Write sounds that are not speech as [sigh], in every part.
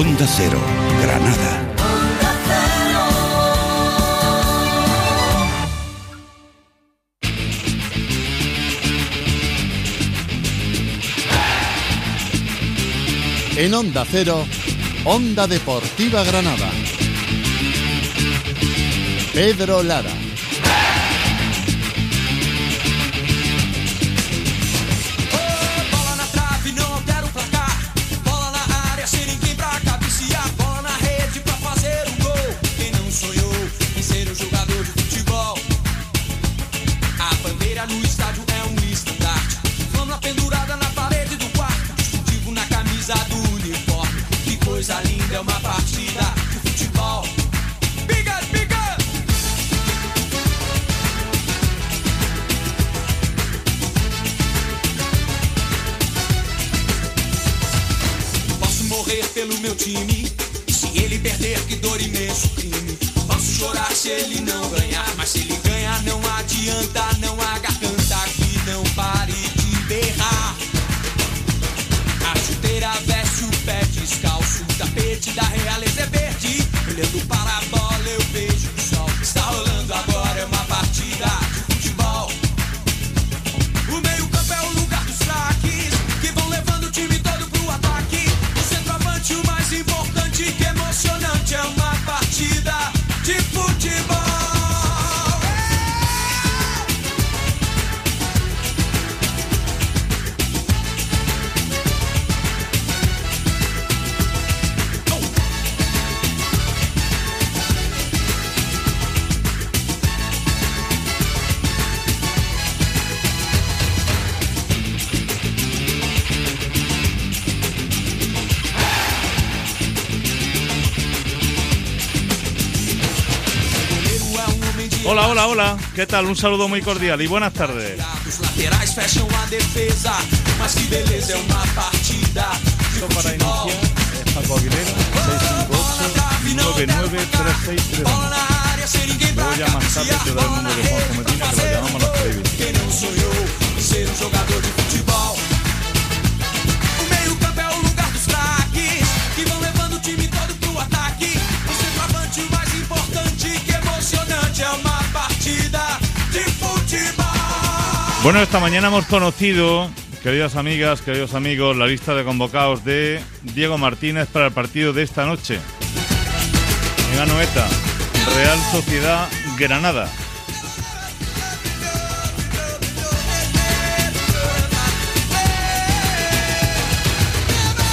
Onda Cero, Granada. En Onda Cero, Onda Deportiva Granada. Pedro Lara. Hola. ¿Qué tal? Un saludo muy cordial y buenas tardes. Para futebol. iniciar, es Paco Aguilera, 658-993631. Bola na área, sem ninguém pra Luego ya más tarde te daré el número de Juanjo Medina que. Bueno, esta mañana hemos conocido, queridas amigas, queridos amigos, la lista de convocados de Diego Martínez para el partido de esta noche. En Anoeta, Real Sociedad Granada.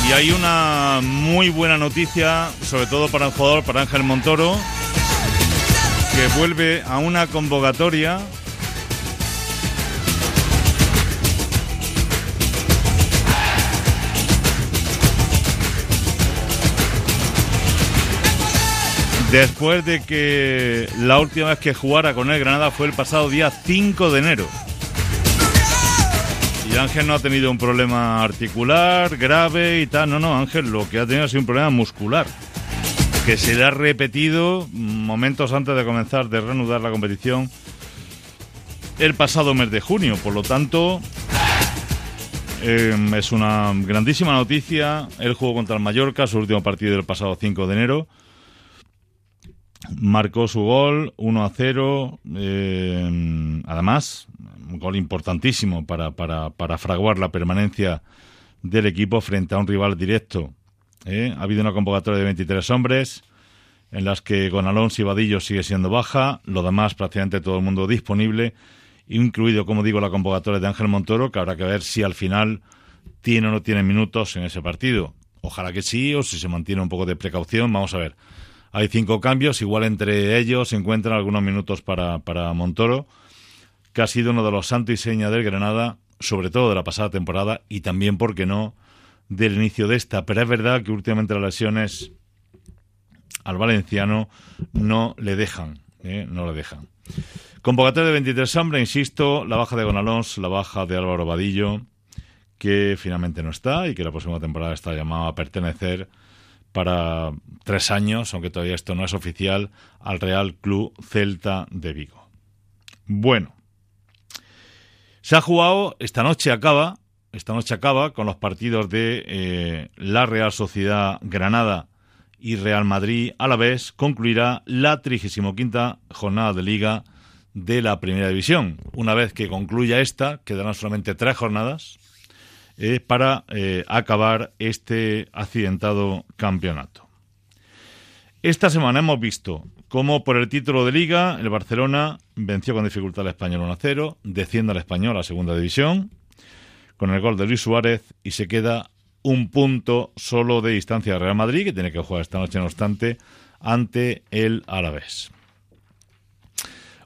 Y hay una muy buena noticia, sobre todo para el jugador, para Ángel Montoro, que vuelve a una convocatoria Después de que la última vez que jugara con el Granada fue el pasado día 5 de enero. Y Ángel no ha tenido un problema articular grave y tal. No, no, Ángel lo que ha tenido sido un problema muscular. Que se le ha repetido momentos antes de comenzar, de reanudar la competición el pasado mes de junio. Por lo tanto, eh, es una grandísima noticia. Él jugó contra el Mallorca, su último partido del pasado 5 de enero marcó su gol 1 a 0 eh, además un gol importantísimo para, para, para fraguar la permanencia del equipo frente a un rival directo ¿eh? ha habido una convocatoria de 23 hombres en las que con Alonso y Vadillo sigue siendo baja lo demás prácticamente todo el mundo disponible incluido como digo la convocatoria de Ángel Montoro que habrá que ver si al final tiene o no tiene minutos en ese partido ojalá que sí o si se mantiene un poco de precaución vamos a ver hay cinco cambios, igual entre ellos se encuentran algunos minutos para, para Montoro, que ha sido uno de los santos y señas del Granada, sobre todo de la pasada temporada y también, ¿por qué no?, del inicio de esta. Pero es verdad que últimamente las lesiones al valenciano no le dejan, ¿eh? no le dejan. Convocatoria de 23 hombres, insisto, la baja de Gonalons, la baja de Álvaro Vadillo, que finalmente no está y que la próxima temporada está llamado a pertenecer para tres años, aunque todavía esto no es oficial, al Real Club Celta de Vigo. Bueno, se ha jugado, esta noche acaba, esta noche acaba con los partidos de eh, la Real Sociedad Granada y Real Madrid a la vez concluirá la 35 jornada de liga de la primera división. Una vez que concluya esta, quedarán solamente tres jornadas para eh, acabar este accidentado campeonato. Esta semana hemos visto cómo por el título de liga el Barcelona venció con dificultad al español 1-0, desciende al español a segunda división con el gol de Luis Suárez y se queda un punto solo de distancia de Real Madrid, que tiene que jugar esta noche, no obstante, ante el Alavés.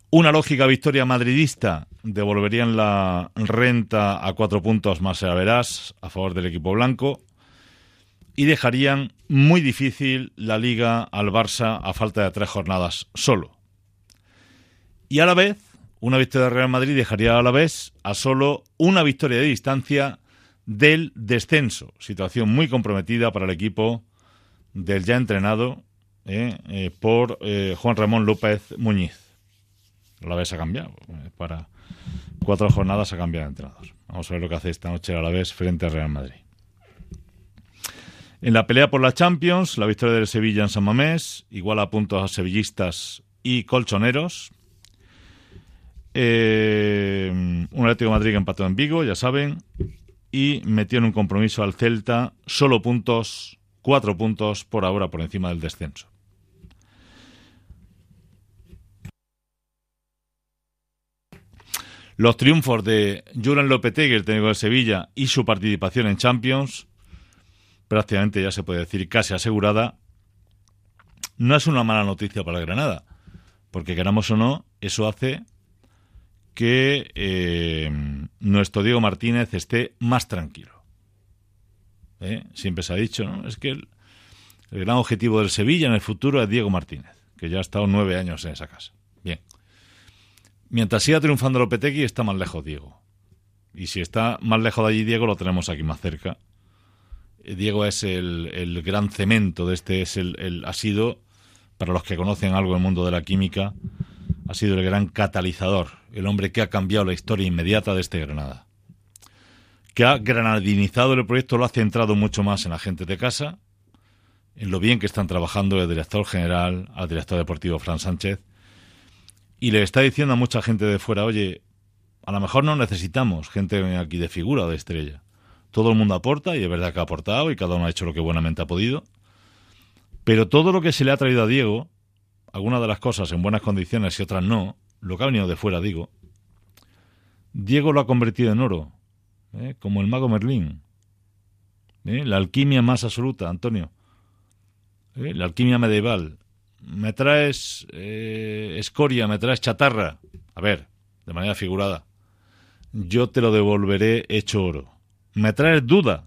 Una lógica victoria madridista devolverían la renta a cuatro puntos más a verás a favor del equipo blanco y dejarían muy difícil la liga al Barça a falta de tres jornadas solo. Y a la vez, una victoria de Real Madrid dejaría a la vez a solo una victoria de distancia del descenso. Situación muy comprometida para el equipo del ya entrenado eh, eh, por eh, Juan Ramón López Muñiz la vez ha cambiado. Para cuatro jornadas ha cambiado de entrenador. Vamos a ver lo que hace esta noche a la vez frente al Real Madrid. En la pelea por la Champions, la victoria del Sevilla en San Mamés, igual a puntos a sevillistas y colchoneros. Eh, un Atlético de Madrid que empató en Vigo, ya saben, y metió en un compromiso al Celta solo puntos, cuatro puntos por ahora por encima del descenso. Los triunfos de Julian Lopetegui, el técnico de Sevilla, y su participación en Champions, prácticamente ya se puede decir casi asegurada, no es una mala noticia para Granada, porque queramos o no, eso hace que eh, nuestro Diego Martínez esté más tranquilo. ¿Eh? Siempre se ha dicho, ¿no? Es que el, el gran objetivo del Sevilla en el futuro es Diego Martínez, que ya ha estado nueve años en esa casa. Bien. Mientras siga triunfando Lopetegui, está más lejos Diego. Y si está más lejos de allí Diego, lo tenemos aquí más cerca. Eh, Diego es el, gran cemento de este, es el, ha sido, para los que conocen algo del mundo de la química, ha sido el gran catalizador, el hombre que ha cambiado la historia inmediata de este Granada. Que ha granadinizado el proyecto, lo ha centrado mucho más en la gente de casa, en lo bien que están trabajando el director general, al director deportivo Fran Sánchez, y le está diciendo a mucha gente de fuera, oye, a lo mejor no necesitamos gente aquí de figura o de estrella. Todo el mundo aporta y es verdad que ha aportado y cada uno ha hecho lo que buenamente ha podido. Pero todo lo que se le ha traído a Diego, algunas de las cosas en buenas condiciones y otras no, lo que ha venido de fuera, digo, Diego lo ha convertido en oro, ¿eh? como el mago Merlín. ¿eh? La alquimia más absoluta, Antonio. ¿eh? La alquimia medieval me traes eh, escoria, me traes chatarra, a ver, de manera figurada, yo te lo devolveré hecho oro. Me traes duda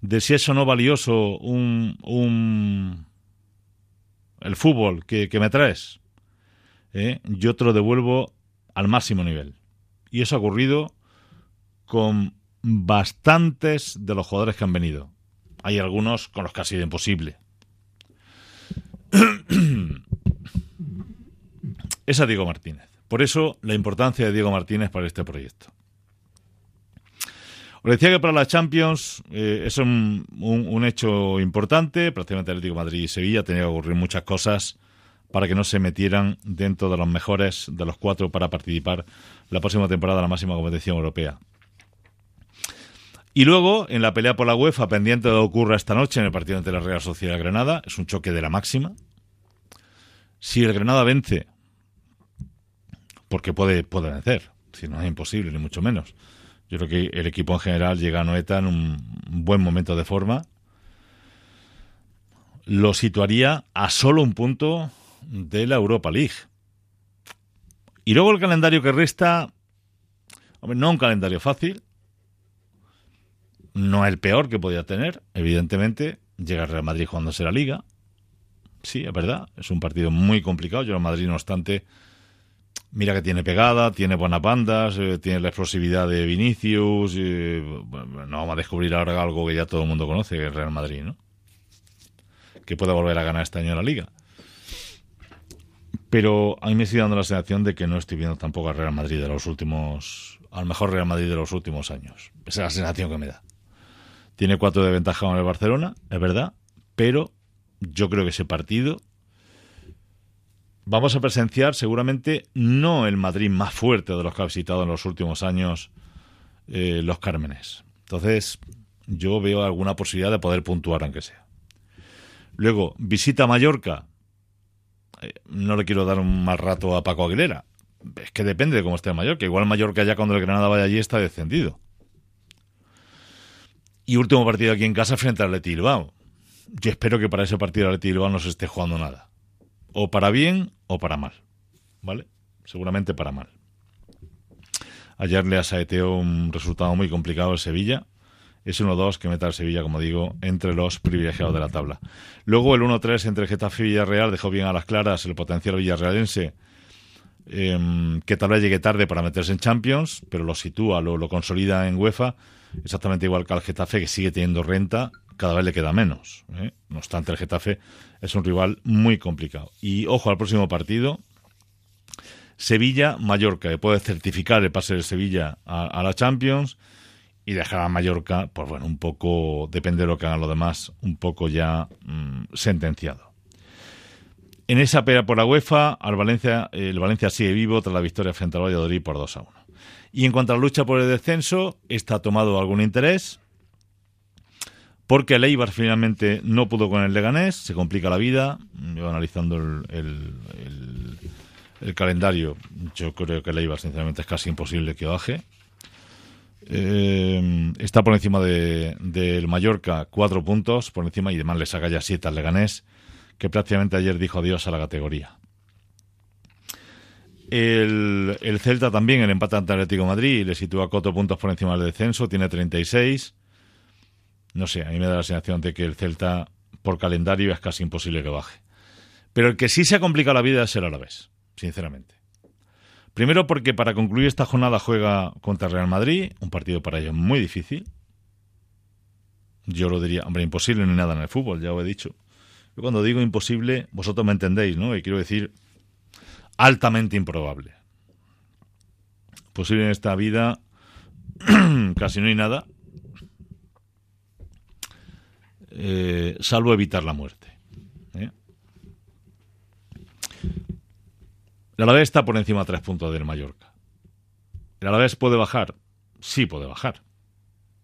de si es o no valioso un, un el fútbol que, me traes, ¿eh? yo te lo devuelvo al máximo nivel. Y eso ha ocurrido con bastantes de los jugadores que han venido. Hay algunos con los que ha sido imposible. [clears throat] es a Diego Martínez. Por eso la importancia de Diego Martínez para este proyecto. Os decía que para la Champions eh, es un, hecho importante. Prácticamente Atlético Madrid y Sevilla tenía que ocurrir muchas cosas para que no se metieran dentro de los mejores de los cuatro para participar la próxima temporada en la máxima competición europea. Y luego, en la pelea por la UEFA, pendiente de lo que ocurra esta noche en el partido entre la Real Sociedad Granada, es un choque de la máxima. Si el Granada vence, porque puede, puede vencer, si no es imposible, ni mucho menos. Yo creo que el equipo en general llega a Noeta en un buen momento de forma. Lo situaría a solo un punto de la Europa League. Y luego el calendario que resta, hombre, no un calendario fácil, no el peor que podía tener, evidentemente. Llega Real Madrid jugándose la Liga. Sí, es verdad. Es un partido muy complicado. Yo el Madrid, no obstante, mira que tiene pegada, tiene buenas bandas, eh, tiene la explosividad de Vinicius. no vamos a descubrir ahora algo que ya todo el mundo conoce, que el Real Madrid, ¿no? Que puede volver a ganar este año la Liga. Pero a mí me sigue dando la sensación de que no estoy viendo tampoco al Real Madrid de los últimos. al mejor Real Madrid de los últimos años. Esa es la sensación que me da. Tiene cuatro de ventaja con el Barcelona, es verdad, pero yo creo que ese partido vamos a presenciar seguramente no el Madrid más fuerte de los que ha visitado en los últimos años eh, los Cármenes. Entonces, yo veo alguna posibilidad de poder puntuar, aunque sea. Luego, visita Mallorca. Eh, no le quiero dar un mal rato a Paco Aguilera. Es que depende de cómo esté Mallorca. Igual Mallorca ya cuando el Granada vaya allí está descendido. Y último partido aquí en casa frente al Leti Bilbao. Yo espero que para ese partido el Leti Bilbao no se esté jugando nada. O para bien o para mal. ¿Vale? Seguramente para mal. Ayer le asaeteó un resultado muy complicado el Sevilla. Es 1-2 que mete al Sevilla, como digo, entre los privilegiados de la tabla. Luego el 1-3 entre Getafe y Villarreal dejó bien a las claras el potencial villarrealense, em, que tal vez llegue tarde para meterse en Champions, pero lo sitúa, lo consolida en UEFA, exactamente igual que al Getafe, que sigue teniendo renta, cada vez le queda menos. ¿eh? No obstante, el Getafe es un rival muy complicado. Y ojo al próximo partido, Sevilla-Mallorca, que puede certificar el pase de Sevilla a, la Champions y dejar a Mallorca, pues bueno, un poco, depende de lo que hagan los demás, un poco ya mm, sentenciado. En esa pelea por la UEFA, al Valencia, el Valencia sigue vivo tras la victoria frente al Valladolid por 2 a 1. Y en cuanto a la lucha por el descenso, está tomado algún interés, porque el Eibar finalmente no pudo con el Leganés, se complica la vida, yo analizando el el calendario, yo creo que el Eibar, sinceramente, es casi imposible que baje. Eh, está por encima del de, Mallorca, cuatro puntos por encima, y además le saca ya siete al Leganés, que prácticamente ayer dijo adiós a la categoría. El, el Celta también, el empate ante Atlético Madrid, le sitúa cuatro puntos por encima del descenso, tiene 36. No sé, a mí me da la sensación de que el Celta, por calendario, es casi imposible que baje. Pero el que sí se ha complicado la vida es el Alavés sinceramente. Primero porque para concluir esta jornada juega contra Real Madrid, un partido para ellos muy difícil. Yo lo diría, hombre, imposible ni nada en el fútbol, ya lo he dicho. Yo cuando digo imposible, vosotros me entendéis, ¿no? Y quiero decir altamente improbable. Posible en esta vida [clears throat] casi no hay nada, eh, salvo evitar la muerte. ¿eh? El Alavés está por encima de tres puntos del Mallorca. ¿El Alavés puede bajar? Sí puede bajar,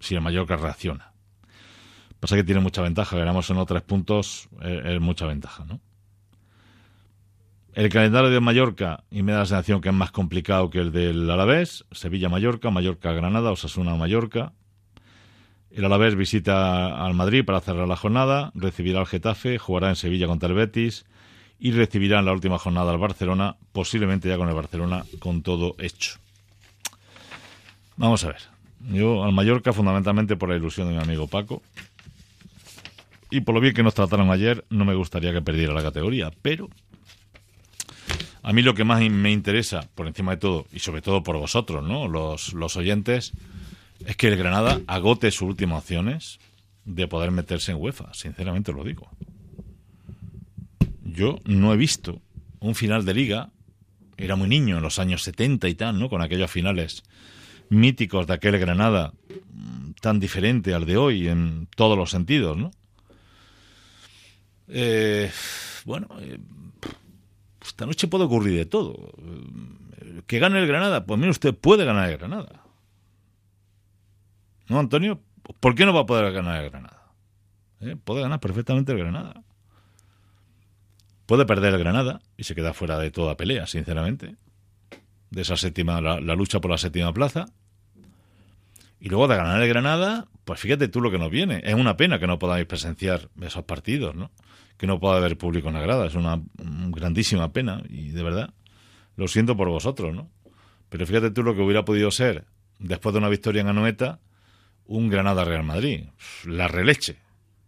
si el Mallorca reacciona. Pasa que tiene mucha ventaja, ganamos en tres puntos, es, mucha ventaja, ¿no? El calendario de Mallorca, y me da la sensación que es más complicado que el del Alavés, Sevilla-Mallorca, Mallorca-Granada, Osasuna-Mallorca. El Alavés visita al Madrid para cerrar la jornada, recibirá al Getafe, jugará en Sevilla contra el Betis, y recibirá en la última jornada al Barcelona, posiblemente ya con el Barcelona con todo hecho. Vamos a ver. Yo al Mallorca fundamentalmente por la ilusión de mi amigo Paco. Y por lo bien que nos trataron ayer, no me gustaría que perdiera la categoría, pero a mí lo que más me interesa, por encima de todo, y sobre todo por vosotros, ¿no? Los, los oyentes, es que el Granada agote sus últimas opciones de poder meterse en UEFA, sinceramente lo digo yo no he visto un final de liga, era muy niño en los años 70 y tal, ¿no? Con aquellos finales míticos de aquel Granada mm, tan diferente al de hoy en todos los sentidos, ¿no? Eh, bueno, eh, esta noche puede ocurrir de todo. Que gane el Granada, pues mire usted, puede ganar el Granada. ¿No, Antonio? ¿Por qué no va a poder ganar el Granada? ¿Eh? Puede ganar perfectamente el Granada. Puede perder el Granada y se queda fuera de toda pelea, sinceramente. De esa séptima, la, lucha por la séptima plaza. Y luego de ganar el Granada, pues fíjate tú lo que nos viene. Es una pena que no podáis presenciar esos partidos, ¿no? Que no pueda haber público en la. Es una grandísima pena y de verdad lo siento por vosotros, ¿no? Pero fíjate tú lo que hubiera podido ser, después de una victoria en Anoeta, un Granada-Real Madrid. La releche.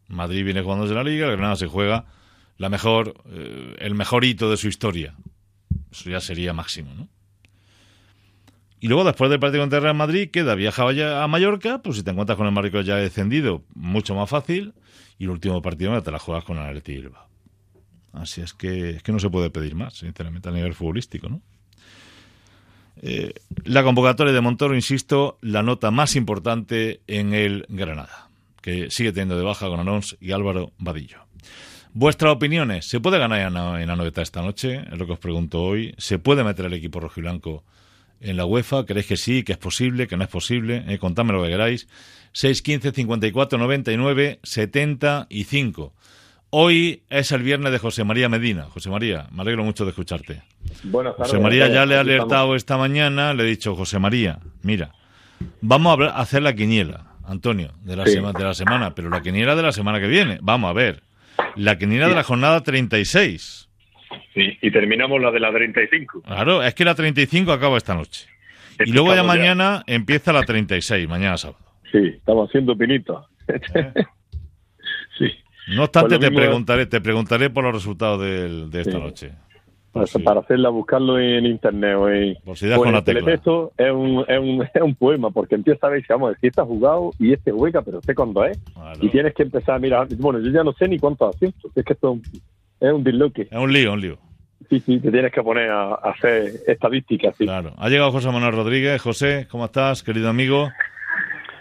Madrid viene jugando de la Liga, el Granada se juega la mejor, eh, el mejor hito de su historia. Eso ya sería máximo, ¿no? Y luego, después del partido contra Real Madrid, queda viajaba ya a Mallorca, pues si te encuentras con el Marco ya descendido, mucho más fácil. Y el último partido te la juegas con el Atleti Así es que, es que no se puede pedir más, sinceramente, a nivel futbolístico, ¿no? Eh, la convocatoria de Montoro, insisto, la nota más importante en el Granada, que sigue teniendo de baja con Alonso y Álvaro Vadillo. Vuestras opiniones, ¿se puede ganar en novedad esta noche? Es lo que os pregunto hoy. ¿Se puede meter el equipo rojiblanco en la UEFA? ¿Creéis que sí, que es posible, que no es posible? Eh, contadme lo que queráis. 615 54 99 75. Hoy es el viernes de José María Medina. José María, me alegro mucho de escucharte. Buenas tardes. José María ya le estamos. alertado esta mañana, le he dicho, José María, mira, vamos a hablar- a hacer la quiniela, Antonio, de la, Sí. sema- de la semana, pero la quiniela de la semana que viene. Vamos a ver. La quiniela de la jornada 36. Sí, y terminamos la de la 35. Claro, es que la 35 acaba esta noche. Y luego ya mañana empieza la 36, mañana sábado. Sí, estamos haciendo pinitos. [laughs] sí. No obstante, Pues te preguntaré, te preguntaré por los resultados de esta Sí. noche. Para, Sí. para hacerla, buscarlo en internet o en, Por si das o con en la el tecla. es un, es, un, [laughs] es un poema, porque empieza a ver, vamos decir, está jugado y este juega, pero sé cuándo es. Claro. Y tienes que empezar a mirar. Bueno, yo ya no sé ni cuántos asientos. Es que esto es un- disloque. Es un lío, un lío. Sí, sí, te tienes que poner a, a hacer estadísticas. Sí. Claro. Ha llegado José Manuel Rodríguez. José, ¿cómo estás, querido amigo?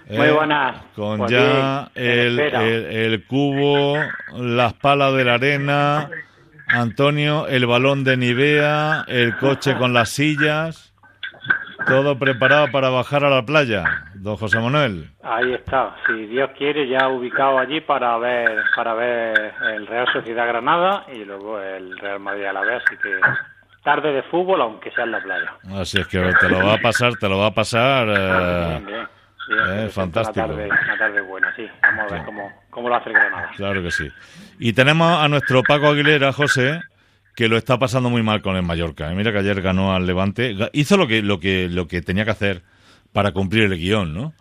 Muy Eh, buenas. Con Pues ya el, el- el cubo, las palas de la arena, Antonio, el balón de Nivea, el coche con las sillas, todo preparado para bajar a la playa, don José Manuel. Ahí está. Si Dios quiere, ya ubicado allí para ver para ver el Real Sociedad Granada y luego el Real Madrid a la vez. Así que tarde de fútbol, aunque sea en la playa. Así es que te lo va a pasar, te lo va a pasar. eh, Bien, bien. Bien, eh, se presenta fantástico. Una tarde, una tarde buena, sí. Vamos a ver cómo, cómo lo hace el Granada. Claro que sí. Y tenemos a nuestro Paco Aguilera, José, que lo está pasando muy mal con el Mallorca. ¿eh? Mira que ayer ganó al Levante. Hizo lo que, lo que, lo que tenía que hacer para cumplir el guion, ¿no?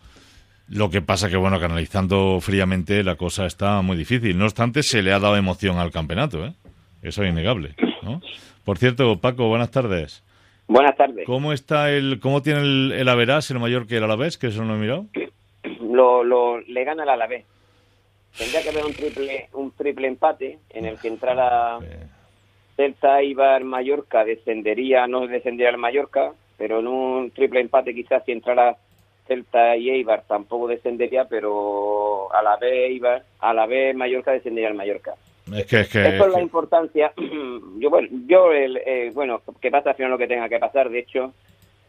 Lo que pasa que, bueno, que analizando fríamente la cosa está muy difícil. No obstante, se le ha dado emoción al campeonato, ¿eh? Eso es innegable, ¿no? Por cierto, Paco, buenas tardes. Buenas tardes. ¿Cómo está el, cómo tiene el, el Averás, el mayor que el Alavés, que eso no he mirado? Lo, lo, le gana el Alavés. Tendría que haber un triple, un triple empate en el que entrara Celta, Ibar, Mallorca, descendería, no descendería el Mallorca, pero en un triple empate quizás si entrara Celta y Eibar tampoco descendería, pero a la vez Eibar, a la vez Mallorca descendería el Mallorca. es que, es que, Esto es la que- importancia. [clears throat] yo, bueno, yo el, eh, bueno, que pasa al final lo que tenga que pasar. De hecho,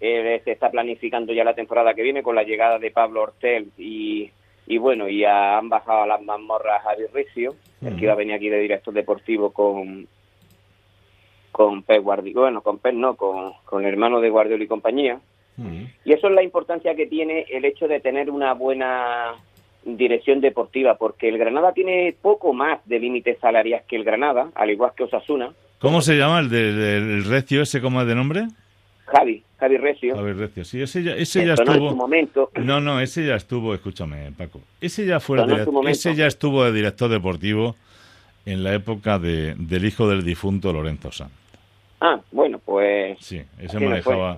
eh, se está planificando ya la temporada que viene con la llegada de Pablo Hortel y, y bueno, y a- han bajado a las mazmorras a Javi Ricio, el que iba a venir aquí de director deportivo con con Pep Guardiola, bueno, con Pep no, con, con el hermano de Guardiola y compañía. Mm. Y eso es la importancia que tiene el hecho de tener una buena dirección deportiva, porque el Granada tiene poco más de límites salariales que el Granada, al igual que Osasuna. ¿Cómo se llama el del Recio ese, cómo es de nombre? Javi, Javi Recio, Javier Recio, sí, ese ya, ese ya sonó en su estuvo. momento. No, no, ese ya estuvo, escúchame, Paco. Ese ya fue direct- ese ya estuvo de director deportivo en la época de, del hijo del difunto Lorenzo Sanz. Ah, bueno, pues... Sí, ese manejaba,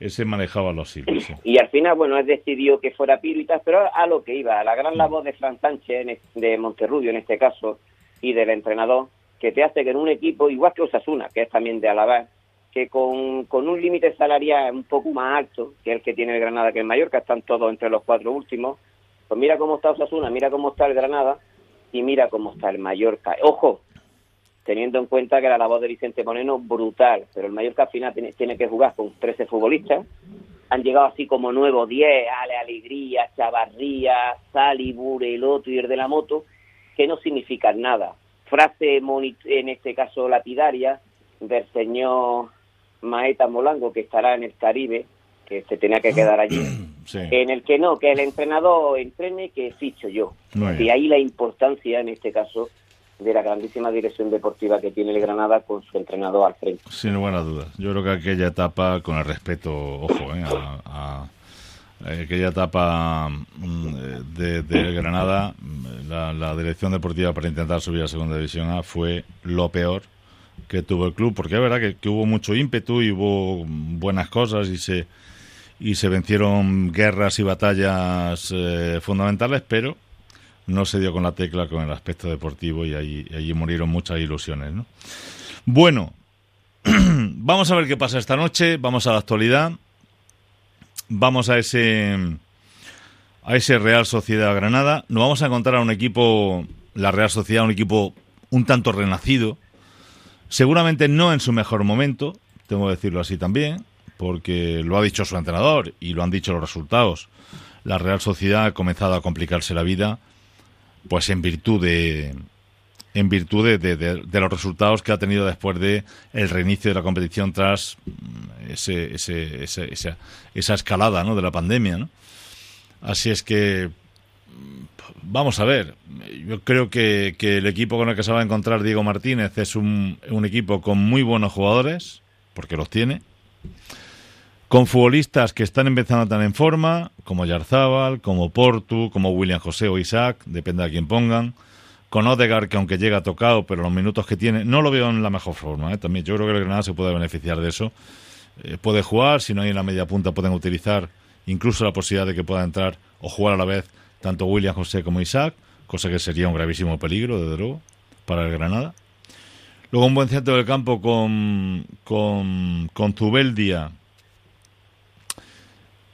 ese manejaba los sí. Y al final, bueno, él decidió que fuera Piro y tal, pero a lo que iba, a la gran labor de Fran Sánchez, de Monterrubio en este caso, y del entrenador, que te hace que en un equipo, igual que Osasuna, que es también de Alabama, que con, con un límite salarial un poco más alto que el que tiene el Granada, que el Mallorca, están todos entre los cuatro últimos, pues mira cómo está Osasuna, mira cómo está el Granada y mira cómo está el Mallorca. Ojo, teniendo en cuenta que la labor de Vicente Moreno brutal, pero el Mallorca al final tiene, tiene que jugar con 13 futbolistas. Han llegado así como nuevos 10, Ale Alegría, Chavarría, Sali, Bureloto y el de la moto, que no significan nada. Frase en este caso lapidaria del señor Maeta Molango, que estará en el Caribe, que se tenía que quedar allí, [clears throat] Sí. en el que no, que el entrenador entrene, que ficho yo. Y ahí la importancia, en este caso, de la grandísima dirección deportiva que tiene el Granada con su entrenador al frente. Sin lugar a dudas. Yo creo que aquella etapa, con el respeto, ojo, eh, a, a- a aquella etapa mm, eh, de, de Granada, la, la dirección deportiva para intentar subir a Segunda División A fue lo peor que tuvo el club, porque es verdad que, que hubo mucho ímpetu y hubo buenas cosas y se y se vencieron guerras y batallas eh, fundamentales, pero no se dio con la tecla con el aspecto deportivo y y allí murieron muchas ilusiones, ¿no? Bueno, [clears throat] vamos a ver qué pasa esta noche, vamos a la actualidad, vamos a ese a ese Real Sociedad Granada, nos vamos a encontrar a un equipo, la Real Sociedad, un equipo un tanto renacido. Seguramente no en su mejor momento, tengo que decirlo así también, porque lo ha dicho su entrenador y lo han dicho los resultados. La Real Sociedad ha comenzado a complicarse la vida, pues en virtud de, en virtud de, de, los resultados que ha tenido después de el reinicio de la competición tras mm, ese, ese, ese, esa, esa, escalada ¿no? de la pandemia. ¿no? Así es que mm, vamos a ver. Yo creo que, que, el equipo con el que se va a encontrar Diego Martínez es un, un equipo con muy buenos jugadores, porque los tiene con futbolistas que están empezando a estar en forma, como Yarzábal, como Portu, como William José o Isaac, depende de quién pongan. Con Odegaard, que aunque llega tocado, pero los minutos que tiene, no lo veo en la mejor forma. ¿eh? También yo creo que el Granada se puede beneficiar de eso. Eh, puede jugar, si no hay en la media punta, pueden utilizar incluso la posibilidad de que pueda entrar o jugar a la vez tanto William José como Isaac, cosa que sería un gravísimo peligro, desde luego, para el Granada. Luego un buen centro del campo con, con, con Zubeldia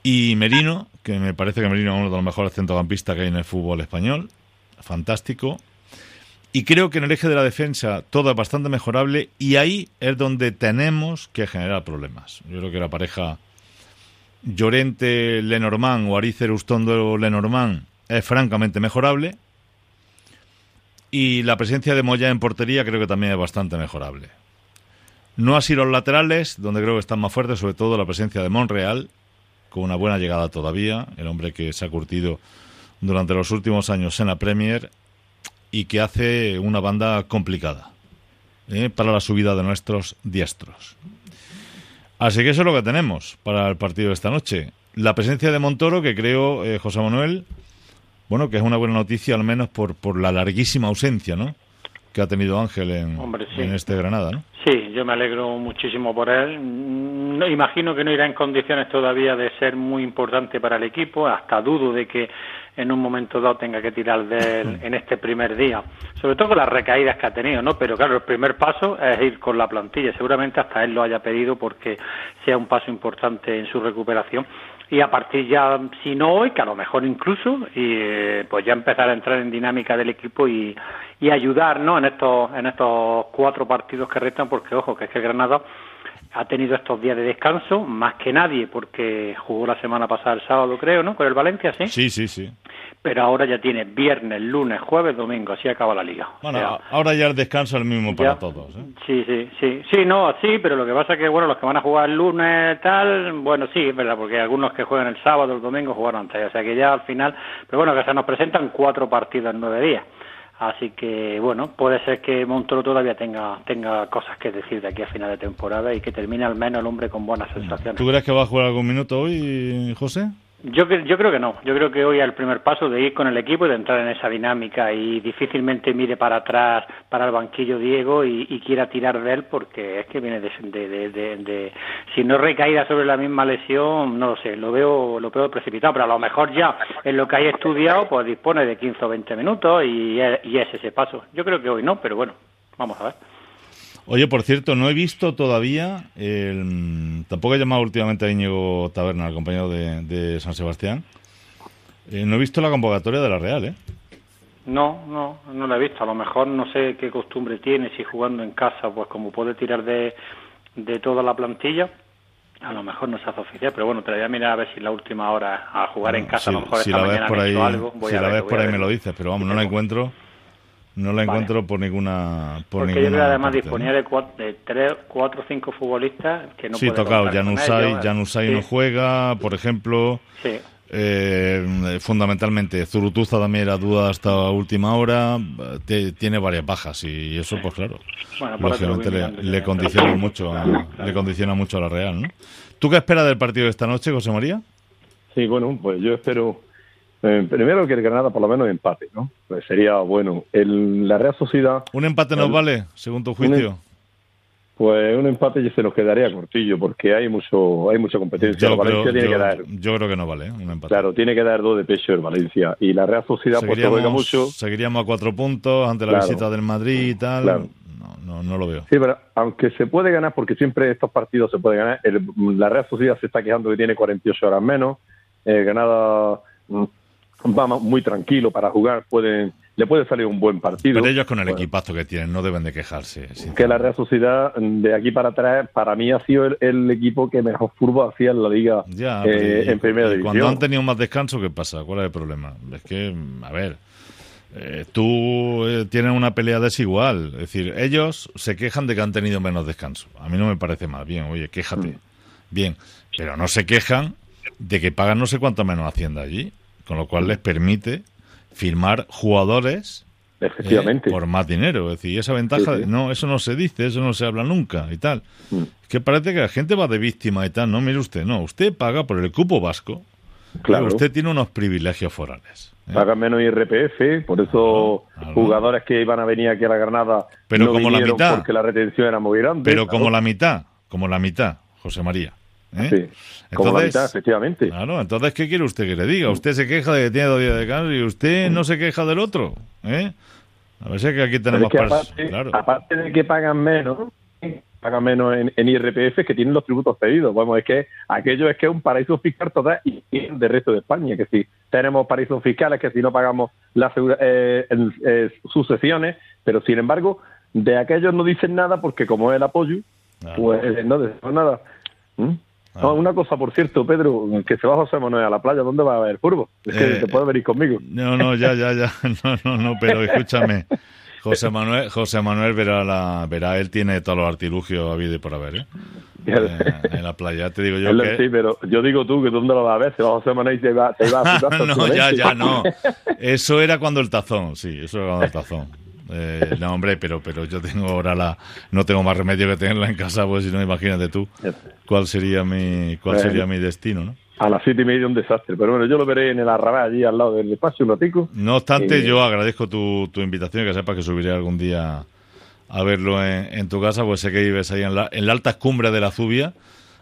y Merino, que me parece que Merino es uno de los mejores centrocampistas que hay en el fútbol español. Fantástico. Y creo que en el eje de la defensa todo es bastante mejorable y ahí es donde tenemos que generar problemas. Yo creo que la pareja Llorente-Lenormand o Aricer Ustondo-Lenormand es francamente mejorable. Y la presencia de Moya en portería creo que también es bastante mejorable. No así los laterales, donde creo que están más fuertes, sobre todo la presencia de Monreal con una buena llegada todavía, el hombre que se ha curtido durante los últimos años en la Premier y que hace una banda complicada ¿eh? para la subida de nuestros diestros. Así que eso es lo que tenemos para el partido de esta noche. La presencia de Montoro, que creo, eh, José Manuel, bueno, que es una buena noticia al menos por, por la larguísima ausencia, ¿no? Que ha tenido Ángel en, Hombre, sí. en este Granada, ¿no? Sí, yo me alegro muchísimo por él. No, imagino que no irá en condiciones todavía de ser muy importante para el equipo. Hasta dudo de que en un momento dado tenga que tirar de él en este primer día. Sobre todo con las recaídas que ha tenido, ¿no? Pero claro, el primer paso es ir con la plantilla. Seguramente hasta él lo haya pedido porque sea un paso importante en su recuperación y a partir ya, si no hoy, que a lo mejor incluso, y eh, pues ya empezar a entrar en dinámica del equipo y, y ayudar, ¿no? En estos, en estos cuatro partidos que restan, porque ojo, que es que Granada ha tenido estos días de descanso, más que nadie, porque jugó la semana pasada el sábado, creo, ¿no? Con el Valencia, ¿sí? Sí, sí, sí. Pero ahora ya tiene viernes, lunes, jueves, domingo, así acaba la liga. Bueno, o sea, ahora ya el descanso es el mismo para ya, todos, ¿eh? Sí, sí, sí. Sí, no, sí, pero lo que pasa es que, bueno, los que van a jugar el lunes, tal, bueno, sí, es verdad, porque algunos que juegan el sábado, el domingo, jugaron antes, o sea que ya al final, pero bueno, que se nos presentan cuatro partidos en nueve días. Así que, bueno, puede ser que Montoro todavía tenga, tenga cosas que decir de aquí a final de temporada y que termine al menos el hombre con buenas sensaciones. ¿Tú crees que va a jugar algún minuto hoy, José? Yo, yo creo que no. Yo creo que hoy el primer paso de ir con el equipo y de entrar en esa dinámica y difícilmente mire para atrás, para el banquillo Diego y, quiera tirar de él porque es que viene de, si no recaída sobre la misma lesión, no lo sé, lo veo, lo veo precipitado, pero a lo mejor ya en lo que hay estudiado pues dispone de 15 o 20 minutos y y es ese paso. Yo creo que hoy no, pero bueno, vamos a ver. Oye, por cierto, no he visto todavía, el, tampoco he llamado últimamente a Íñigo Taberna, el compañero de, de San Sebastián, eh, no he visto la convocatoria de la Real, ¿eh? No, no, no la he visto. A lo mejor no sé qué costumbre tiene, si jugando en casa, pues como puede tirar de, de toda la plantilla, a lo mejor no se hace oficial, pero bueno, te la voy a mirar a ver si la última hora a jugar bueno, en casa, si, a lo mejor si esta la mañana por ahí, algo. Voy si a la ver, ves por ahí me lo dices, pero vamos, no la encuentro. No la encuentro vale. por ninguna por Porque ninguna yo además parte, disponía ¿no? de, cuatro, de tres, cuatro o cinco futbolistas que no sí, tocado. Janusay, ellos. Janusay Sí, no juega, por ejemplo. Sí. Eh, fundamentalmente, Zurutuza también era duda hasta última hora. Te- tiene varias bajas y eso, pues claro, Bueno, lógicamente le condiciona [laughs] mucho, a, le condiciona mucho a la Real, ¿no? ¿Tú qué esperas del partido de esta noche, José María? Sí, bueno, pues yo espero eh, primero que el Granada por lo menos empate, ¿no? Pues sería bueno. El, la Real Sociedad, ¿Un empate nos El- vale, según tu juicio? pues un empate ya se nos quedaría cortillo porque hay mucho hay mucha competencia. Yo Valencia creo, tiene yo- que dar, yo creo que no vale, ¿eh? un empate. claro, tiene que dar dos de pecho el Valencia y la Real Sociedad pues juega mucho. seguiríamos a cuatro puntos ante la Claro. visita del Madrid y tal. Claro. No, no, no lo veo. Sí, pero aunque se puede ganar, porque siempre estos partidos se pueden ganar, el- la Real Sociedad se está quejando que tiene 48 horas menos, eh, Granada mm, va muy tranquilo para jugar, pueden le puede salir un buen partido. Pero ellos con el Bueno, equipazo que tienen no deben de quejarse. que la. Real Sociedad de aquí para atrás para mí ha sido el, el equipo que mejor fútbol hacía en la liga Ya, eh, y- en primera y división. Cuando han tenido más descanso, ¿qué pasa? ¿Cuál es el problema? Es que, a ver, eh, tú eh, tienes una pelea desigual. Es decir, ellos se quejan de que han tenido menos descanso. A mí no me parece mal. Bien, oye, quéjate. Mm. Bien, pero no se quejan de que pagan no sé cuánto menos Hacienda allí, con lo cual les permite firmar jugadores eh, Efectivamente. por más dinero. Es decir, esa ventaja, Sí, sí. no, eso no se dice, eso no se habla nunca y tal. Mm. Es que parece que la gente va de víctima y tal. No, mire usted, no, usted paga por el cupo vasco. Claro. Usted tiene unos privilegios forales. ¿eh? Pagan menos IRPF, por eso Claro. jugadores que iban a venir aquí a la Granada Pero no como la mitad. porque la retención era muy grande. Pero claro. como la mitad, como la mitad, José María. ¿Eh? Sí, como la Entonces- mitad, efectivamente. Claro, entonces, ¿qué quiere usted que le diga? Usted se queja de que tiene dos días de descanso y usted no se queja del otro. ¿eh? A ver si es que aquí es tenemos... que pars- aparte, claro. aparte de que pagan menos, pagan menos en, en IRPF que tienen los tributos cedidos. Vamos, es que aquello es que es un paraíso fiscal total y y del resto de España, que si tenemos paraísos fiscales, que si no pagamos las eh, eh, sucesiones, pero sin embargo, de aquellos no dicen nada porque como es el apoyo, Claro. pues eh, no decimos nada. ¿Mm? Ah. No, una cosa, por cierto, Pedro, que se va José Manuel a la playa, ¿dónde va a haber furbo? Es que Eh, te puede venir conmigo. No, no, ya, ya, ya. [laughs] No, no, no, pero [laughs] escúchame. José Manuel, José Manuel verá, la, verá, él tiene todos los artilugios habido y por haber, ¿eh? Eh, en la playa, te digo [laughs] yo lo- que... Sí, pero yo digo tú que dónde lo vas a ver, se va José Manuel y se va, se va a su casa. no, ya, ya, no. Eso era cuando el tazón, sí, eso era cuando el tazón. Eh, no, hombre, pero, pero yo tengo ahora la... No tengo más remedio que tenerla en casa, pues si no, imagínate tú cuál sería mi, cuál sería mi destino, ¿no? A las siete y media un desastre, pero bueno, yo lo veré en el arrabal allí al lado del despacho un ratico. No obstante, Eh, yo agradezco tu, tu invitación, que sepas que subiré algún día a verlo en, en tu casa, pues sé que vives ahí en la, en la alta cumbre de la Zubia.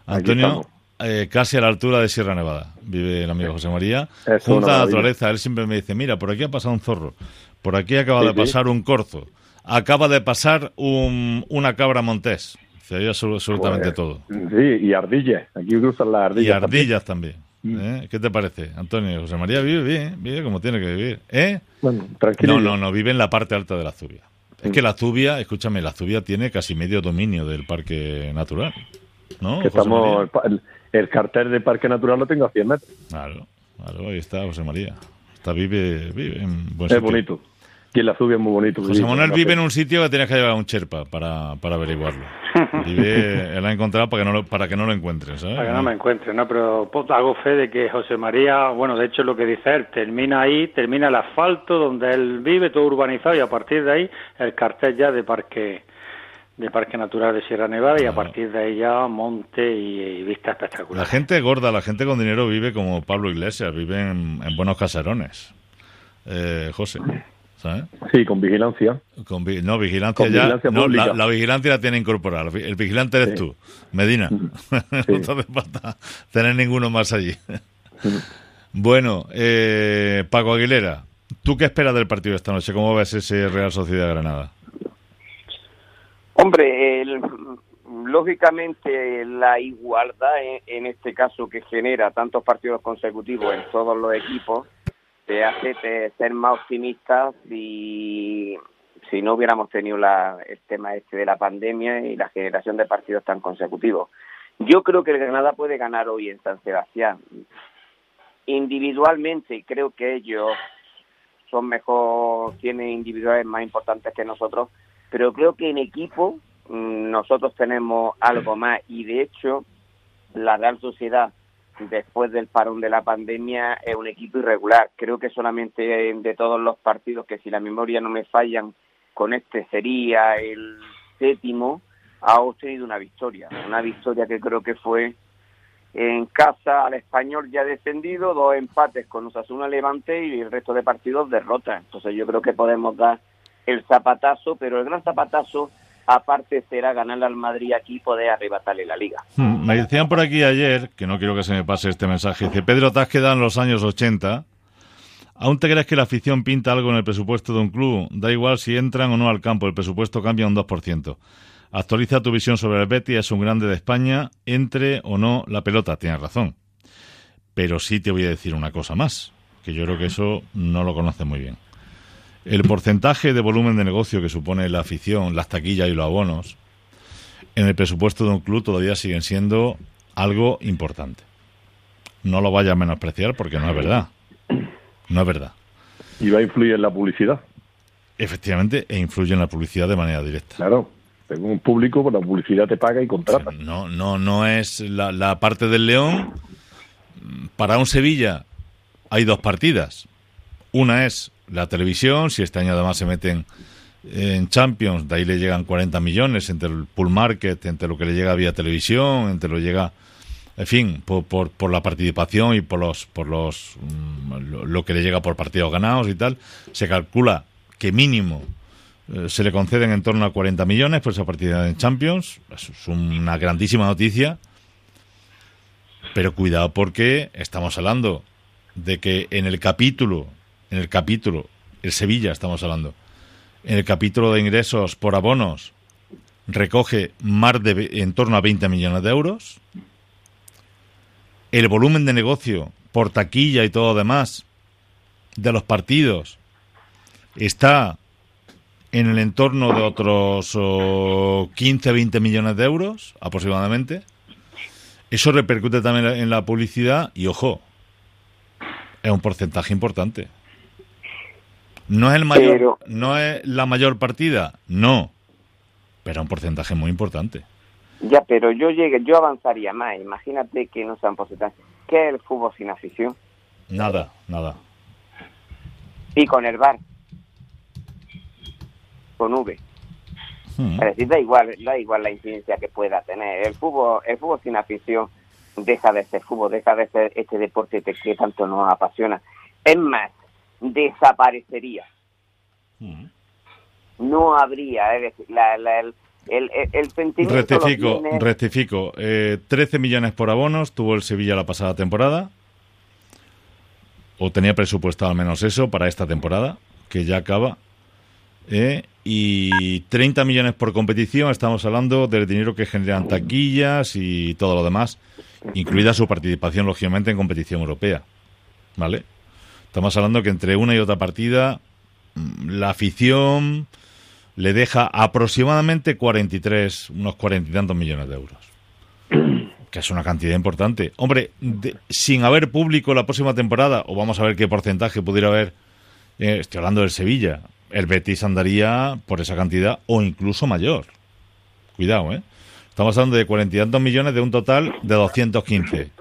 Antonio, eh, casi a la altura de Sierra Nevada, vive el amigo José María. Es a la naturaleza, él siempre me dice, mira, por aquí ha pasado un zorro, por aquí acaba Sí, de sí. pasar un corzo, acaba de pasar un- una cabra montés. Se oye absolu- absolutamente Pues, todo. Sí, y ardillas. Aquí cruzan las Y ardillas. también. ardillas también. ¿eh? ¿Qué te parece, Antonio? José María vive bien, vive como tiene que vivir. ¿Eh? Bueno, tranquilo. No, no, no, vive en la parte alta de la Zubia. Es que la Zubia, escúchame, la Zubia tiene casi medio dominio del parque natural. ¿No? Que estamos, el, el- el cartel de Parque Natural lo tengo a 100 metros. Claro, claro, ahí está José María. Está, vive, vive en buen Es sitio. bonito. Y en la subia es muy bonito. José Manuel vive en un sitio que tienes que llevar a un cherpa para, para averiguarlo. [laughs] Vive, él ha encontrado para que no lo, para que no lo encuentres, ¿sabes? Para que no me encuentre, ¿no? Pero pues, hago fe de que José María, bueno, de hecho lo que dice él, termina ahí, termina el asfalto donde él vive, todo urbanizado, y a partir de ahí el cartel ya de parque de Parque Natural de Sierra Nevada y a partir de ahí ya monte y, y vista espectacular. La gente gorda, la gente con dinero vive como Pablo Iglesias, vive en, en buenos caserones. Eh, José, ¿sabes? Sí, con vigilancia. Con vi- no, vigilancia Con ya. vigilancia no, pública. la, la vigilancia la tiene incorporada. El vigilante eres Sí. tú, Medina. [laughs] Sí. no te hace falta tener ninguno más allí. bueno, eh, Paco Aguilera, ¿tú qué esperas del partido esta noche? ¿Cómo ves ese Real Sociedad Granada? Hombre, el- lógicamente la igualdad en, en este caso que genera tantos partidos consecutivos en todos los equipos te hace te- ser más optimista si, si no hubiéramos tenido la, el tema este de la pandemia y la generación de partidos tan consecutivos. Yo creo que el Granada puede ganar hoy en San Sebastián. Individualmente creo que ellos son mejor, tienen individuales más importantes que nosotros, pero creo que en equipo mm, nosotros tenemos algo más y de hecho la Real Sociedad después del parón de la pandemia es un equipo irregular. Creo que solamente de todos los partidos que si la memoria no me fallan con este sería el séptimo ha obtenido una victoria, una victoria que creo que fue en casa al español ya descendido, dos empates con Osasuna Levante y el resto de partidos derrota. Entonces yo creo que podemos dar el zapatazo, pero el gran zapatazo aparte será ganarle al Madrid aquí y poder arrebatarle la liga. Hmm, Me decían por aquí ayer, que no quiero que se me pase este mensaje, dice, Pedro, te has quedado en los años 80. ¿Aún te crees que la afición pinta algo en el presupuesto de un club? Da igual si entran o no al campo, el presupuesto cambia un 2%. Actualiza tu visión sobre el Betis, es un grande de España, entre o no la pelota, tienes razón. Pero sí te voy a decir una cosa más, que yo creo que eso no lo conoce muy bien. El porcentaje de volumen de negocio que supone la afición, las taquillas y los abonos en el presupuesto de un club todavía siguen siendo algo importante. No lo vaya a menospreciar porque no es verdad. No es verdad. Y va a influir en la publicidad. Efectivamente, e influye en la publicidad de manera directa. Claro. Según un público, pues la publicidad te paga y contrata. no, no, no es la, la parte del León. Para un Sevilla hay dos partidas. Una es la televisión, si este año además se meten en Champions, de ahí le llegan 40 millones entre el pool market, entre lo que le llega vía televisión, entre lo que llega, en fin, por, por, la participación y por los, por los, mm, lo, que le llega por partidos ganados y tal, se calcula que mínimo eh, se le conceden en torno a 40 millones por esa partida en Champions. Es una grandísima noticia. Pero cuidado porque estamos hablando de que en el capítulo, en el capítulo, el Sevilla estamos hablando, en el capítulo de ingresos por abonos recoge más de en torno a 20 millones de euros. El volumen de negocio por taquilla y todo demás de los partidos está en el entorno de otros 15-20 millones de euros aproximadamente. Eso repercute también en la publicidad y, ojo, es un porcentaje importante. No es el mayor, Pero- no es la mayor partida, no, pero es un porcentaje muy importante. Ya, pero yo llegué, yo avanzaría más. Imagínate que no sean porcentajes. ¿Qué es el fútbol sin afición? Nada, nada. Y con el bar. Con V. Hmm. Es decir, da igual, da igual la incidencia que pueda tener. El fútbol, el fútbol sin afición deja de ser fútbol, deja de ser este deporte que tanto nos apasiona. Es más, desaparecería. Hmm. No habría, la, la- el, el, sentimiento Rectifico, tiene- rectifico. Eh, 13 millones por abonos tuvo el Sevilla la pasada temporada. O tenía presupuestado al menos eso para esta temporada, que ya acaba. Eh, y 30 millones por competición, estamos hablando del dinero que generan taquillas y todo lo demás, incluida su participación, lógicamente, en competición europea. ¿Vale? Estamos hablando que entre una y otra partida, la afición le deja aproximadamente 43, unos 40 y tantos millones de euros. Que es una cantidad importante. Hombre, sin haber público la próxima temporada, o vamos a ver qué porcentaje pudiera haber, eh, estoy hablando del Sevilla, el Betis andaría por esa cantidad o incluso mayor. Cuidado, ¿eh? Estamos hablando de 40 y tantos millones de un total de 215.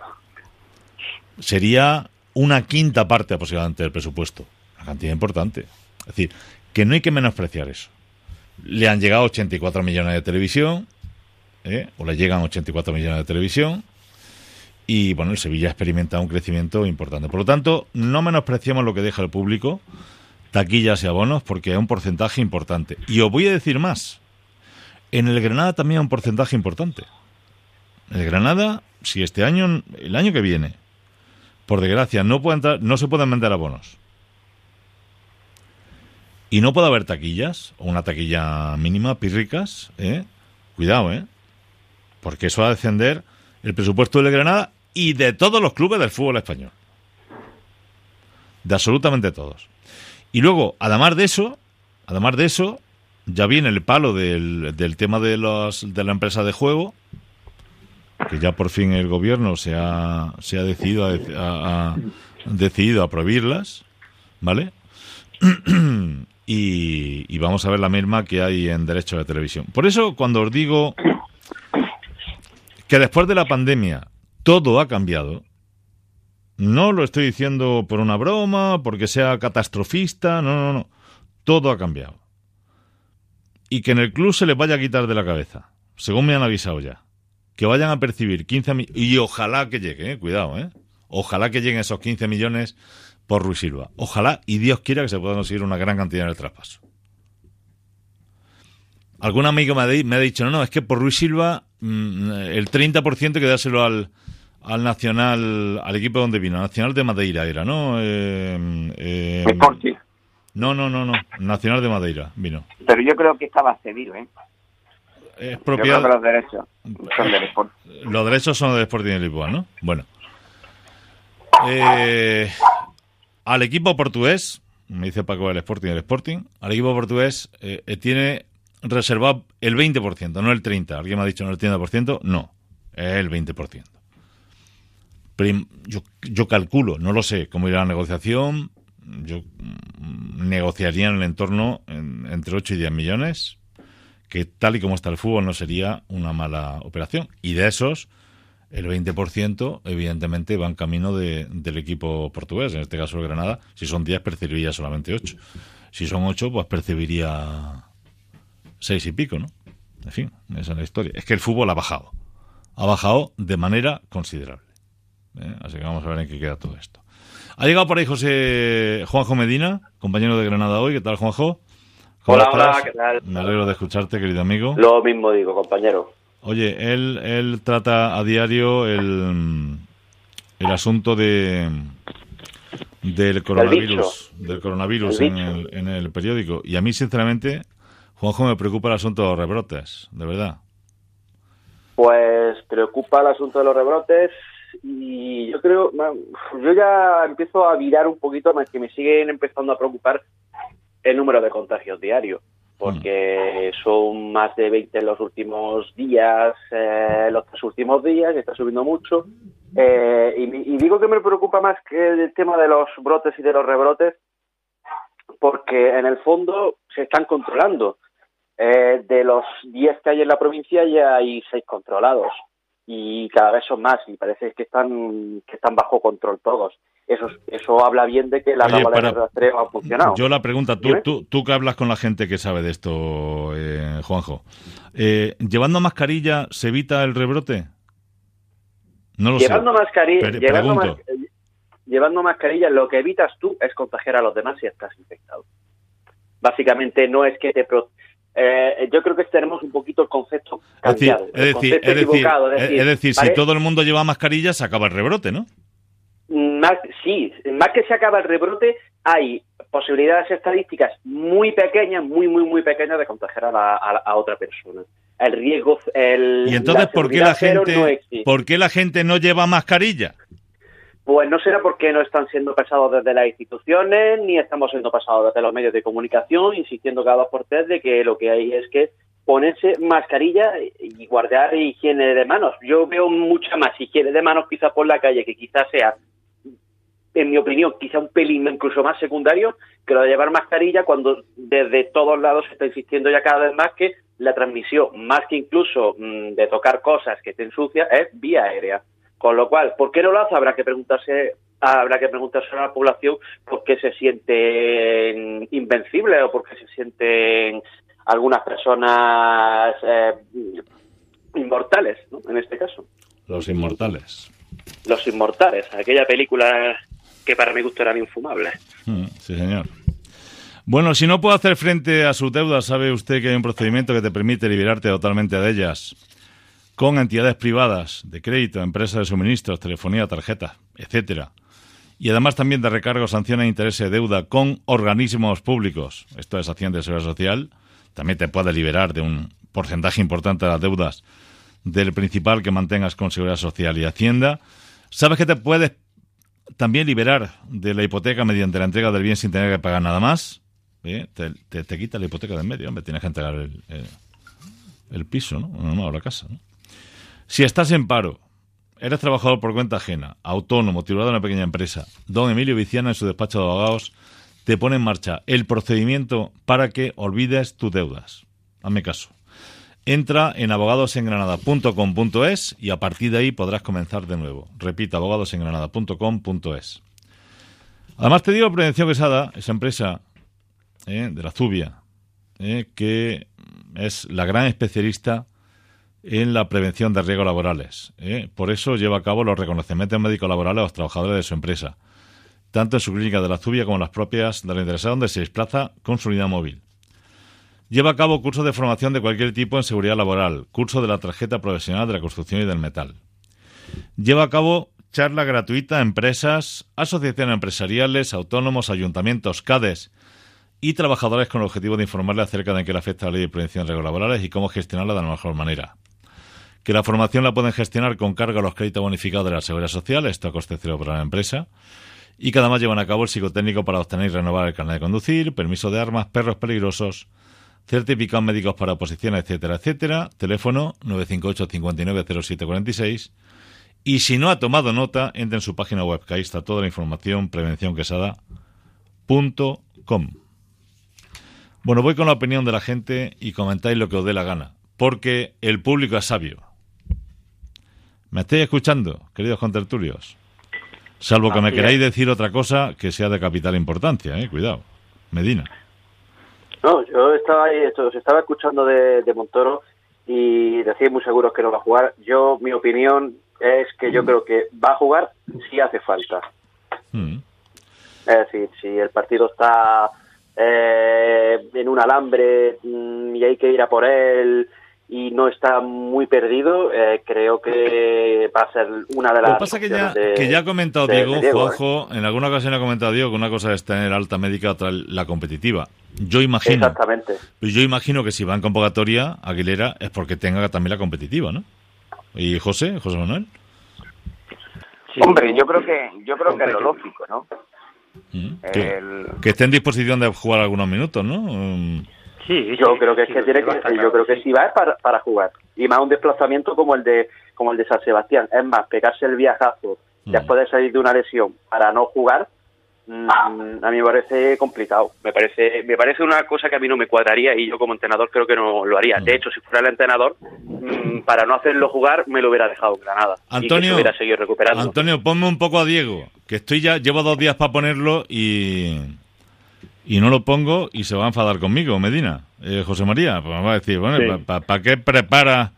Sería una quinta parte aproximadamente del presupuesto. Una cantidad importante. Es decir, que no hay que menospreciar eso. Le han llegado 84 millones de televisión, ¿eh? o le llegan 84 millones de televisión, y bueno, el Sevilla experimenta un crecimiento importante. Por lo tanto, no menospreciamos lo que deja el público, taquillas y abonos, porque es un porcentaje importante. Y os voy a decir más. En el Granada también hay un porcentaje importante. El Granada, si este año, el año que viene, por desgracia, no, puede entrar- no se pueden vender abonos y no puede haber taquillas, o una taquilla mínima, pírricas, ¿eh? Cuidado, ¿eh? Porque eso va a descender el presupuesto de Granada y de todos los clubes del fútbol español. De absolutamente todos. Y luego, además de eso, además de eso, ya viene el palo del, del tema de, los, de la empresa de juego, que ya por fin el gobierno se ha, se ha decidido a, a- a- decidido a prohibirlas, ¿vale? [clears throat] y, vamos a ver la misma que hay en derecho de televisión. Por eso, cuando os digo que después de la pandemia todo ha cambiado, no lo estoy diciendo por una broma, porque sea catastrofista, no, no, no. Todo ha cambiado. Y que en el club se les vaya a quitar de la cabeza, según me han avisado ya. Que vayan a percibir 15 millones. Y ojalá que llegue, eh, cuidado, ¿eh? Ojalá que lleguen esos 15 millones por Ruiz Silva. Ojalá y Dios quiera que se pueda conseguir una gran cantidad en el traspaso. Algún amigo me ha, di- me ha dicho, no, no, es que por Ruiz Silva mm, el 30% hay que dárselo al, al Nacional, al equipo donde vino, Nacional de Madeira era, ¿no? Eh, eh, no, no, no, no, Nacional de Madeira vino. Pero yo creo que estaba cedido, ¿eh? Es Yo creo propiedad, que los derechos son del [laughs] Sporting. los derechos son del Sporting de Lisboa, ¿no? Bueno. Eh, al equipo portugués me dice Paco del Sporting, el Sporting, al equipo portugués eh, eh, tiene reservado el 20%, no el 30%. Alguien me ha dicho no el 30%, no, es el 20%. Prim- yo, yo calculo, no lo sé, cómo irá la negociación. Yo mm, negociaría en el entorno en- entre 8 y 10 millones, que tal y como está el fútbol no sería una mala operación. Y de esos, el 20% evidentemente va en camino de- del equipo portugués, en este caso el Granada. Si son 10, percibiría solamente 8. Si son 8, pues percibiría 6 y pico, ¿no? En fin, esa es la historia. Es que el fútbol ha bajado. Ha bajado de manera considerable. ¿eh? Así que vamos a ver en qué queda todo esto. Ha llegado por ahí José Juanjo Medina, compañero de Granada hoy. ¿Qué tal, Juanjo? ¿Cómo Hola, hola, ¿qué tal? Me alegro de escucharte, querido amigo. Lo mismo digo, compañero. Oye, él, él trata a diario el, el asunto de del coronavirus, del coronavirus El en el, en el periódico. Y a mí, sinceramente, Juanjo, me preocupa el asunto de los rebrotes, de verdad. Pues preocupa el asunto de los rebrotes y yo creo, yo ya empiezo a virar un poquito más que me siguen empezando a preocupar el número de contagios diarios, porque son más de 20 en los últimos días, eh, los tres últimos días, y está subiendo mucho. Eh, y, y digo que me preocupa más que el tema de los brotes y de los rebrotes, porque en el fondo se están controlando. Eh, de los 10 que hay en la provincia ya hay 6 controlados y cada vez son más y parece que están que están bajo control todos. Eso eso habla bien de que la Oye, para- de rastreo ha funcionado. Yo la pregunta, tú, tú, tú que hablas con la gente que sabe de esto, eh, Juanjo, eh, ¿llevando mascarilla se evita el rebrote? No lo llevando sé. mascarilla, Pre- llevando, mas- eh, llevando mascarilla, lo que evitas tú es contagiar a los demás si estás infectado. Básicamente no es que te pro- eh, yo creo que tenemos un poquito el concepto Es decir, cambiado, es el decir, concepto es decir, equivocado, es- decir, si todo el mundo lleva mascarilla, se acaba el rebrote, ¿no? Más, sí, más que se acaba el rebrote, hay posibilidades estadísticas muy pequeñas, muy, muy, muy pequeñas de contagiar a, la- a a otra persona. El riesgo, el, Y entonces, la ¿por qué la gente, no por qué la gente no lleva mascarilla? Pues no será porque no están siendo pasados desde las instituciones, ni estamos siendo pasados desde los medios de comunicación, insistiendo cada dos por tres de que lo que hay es que ponerse mascarilla y guardar higiene de manos. Yo veo mucha más higiene de manos quizás por la calle, que quizás sea, en mi opinión, quizá un pelín incluso más secundario que lo de llevar mascarilla cuando desde todos lados se está insistiendo ya cada vez más que la transmisión, más que incluso mm, de tocar cosas que te ensucian, es vía aérea. Con lo cual, ¿por qué no lo hace? Habrá que preguntarse, habrá que preguntarse a la población por qué se sienten invencibles o por qué se sienten algunas personas eh, inmortales, ¿no? En este caso, Los inmortales. los inmortales, aquella película que para mi gusto eran infumables. Mm, Sí, señor. Bueno, si no puede hacer frente a sus deudas, sabe usted que hay un procedimiento que te permite liberarte totalmente de ellas con entidades privadas de crédito, empresas de suministros, telefonía, tarjetas, etcétera. Y además también de recargos, sanciones e intereses de deuda con organismos públicos. Esto es Hacienda de Seguridad Social. También te puede liberar de un porcentaje importante de las deudas del principal que mantengas con Seguridad Social y Hacienda. ¿Sabes que te puedes también liberar de la hipoteca mediante la entrega del bien sin tener que pagar nada más? ¿Eh? Te, te- quita la hipoteca del medio, hombre, tienes que entregar el, el- piso, ¿no? No, la casa, ¿no? Si estás en paro, eres trabajador por cuenta ajena, autónomo, titulado en una pequeña empresa, don Emilio Viciana en su despacho de abogados te pone en marcha el procedimiento para que olvides tus deudas. Hazme caso. Entra en abogadosengranada.com.es y a partir de ahí podrás comenzar de nuevo. Repito, abogadosengranada.com.es. Además te digo Prevención Quesada, esa empresa eh, de la Zubia, eh, que es la gran especialista en la prevención de riesgos laborales. eh. Por eso lleva a cabo los reconocimientos médicos laborales a los trabajadores de su empresa, tanto en su clínica de la Zubia como en las propias de la interesada, donde se desplaza con su unidad móvil. Lleva a cabo cursos de formación de cualquier tipo en seguridad laboral, curso de la tarjeta profesional de la construcción y del metal. Lleva a cabo charla gratuita a empresas, asociaciones empresariales, autónomos, ayuntamientos, CADES y trabajadores con el objetivo de informarles acerca de en qué le afecta la ley de prevención de riesgos laborales y cómo gestionarla de la mejor manera. Que la formación la pueden gestionar con cargo a los créditos bonificados de la Seguridad Social, esto a coste cero para la empresa, y que además llevan a cabo el psicotécnico para obtener y renovar el carnet de conducir, permiso de armas, perros peligrosos, certificados médicos para oposiciones, etcétera, etcétera. Teléfono 958 59 0746 y si no ha tomado nota, entre en su página web, que ahí está toda la información, prevencionquesada.com. Bueno, voy con la opinión de la gente y comentáis lo que os dé la gana, porque el público es sabio. ¿Me estáis escuchando, queridos contertulios? Salvo que me queráis decir otra cosa que sea de capital importancia, eh, cuidado. Medina. No, yo estaba ahí, esto, se estaba escuchando de, de Montoro y decía muy seguros que no va a jugar. Yo, mi opinión es que yo creo que va a jugar si hace falta. Mm. Es decir, si el partido está eh, en un alambre mm, y hay que ir a por él y no está muy perdido, eh, creo que va a ser una de las. Lo que pasa que ya, de- que ya ha comentado de- Diego, de Diego, ¿eh? Juanjo, en alguna ocasión ha comentado Diego que una cosa es tener alta médica, otra la competitiva. Yo imagino, Exactamente. yo imagino que si va en convocatoria Aguilera es porque tenga también la competitiva, ¿no? ¿Y José? ¿José Manuel? Sí, Hombre, yo creo que yo creo que es lo lógico, ¿no? Mm. Que, El- que esté en disposición de jugar algunos minutos, ¿no? Mm. Sí, Yo sí, creo que es sí, que tiene que, yo creo que sí. si va es para, para jugar y más un desplazamiento como el de como el de San Sebastián. Es más, pegarse el viajazo Mm. después de salir de una lesión para no jugar, mm, a mí me parece complicado. Me parece me parece una cosa que a mí no me cuadraría y yo como entrenador creo que no lo haría. Mm. De hecho, si fuera el entrenador, mm, para no hacerlo jugar me lo hubiera dejado en Granada y que Antonio, se hubiera seguido recuperando. Antonio, ponme un poco a Diego, que estoy ya, llevo dos días para ponerlo y, y no lo pongo y se va a enfadar conmigo, Medina. Eh, José María, pues me va a decir, bueno, Sí. ¿para qué preparas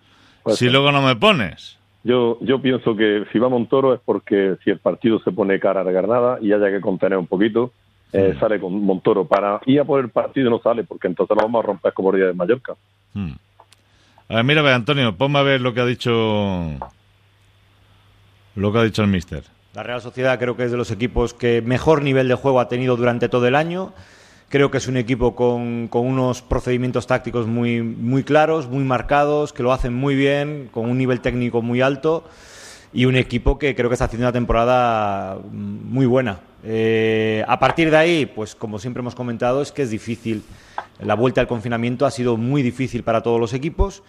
Pues si sí. luego no me pones? Yo, yo pienso que si va Montoro es porque si el partido se pone cara a la Granada y haya que contener un poquito, eh, sale con Montoro para ir a por el partido y no sale, porque entonces nos vamos a romper como día de Mallorca. Hmm. A ver, mira, Antonio, ponme a ver lo que ha dicho lo que ha dicho el mister. La Real Sociedad creo que es de los equipos que mejor nivel de juego ha tenido durante todo el año. Creo que es un equipo con, unos procedimientos tácticos muy, muy claros, muy marcados, que lo hacen muy bien, con un nivel técnico muy alto y un equipo que creo que está haciendo una temporada muy buena. Eh, a partir de ahí, pues como siempre hemos comentado, es que es difícil. La vuelta al confinamiento ha sido muy difícil para todos los equipos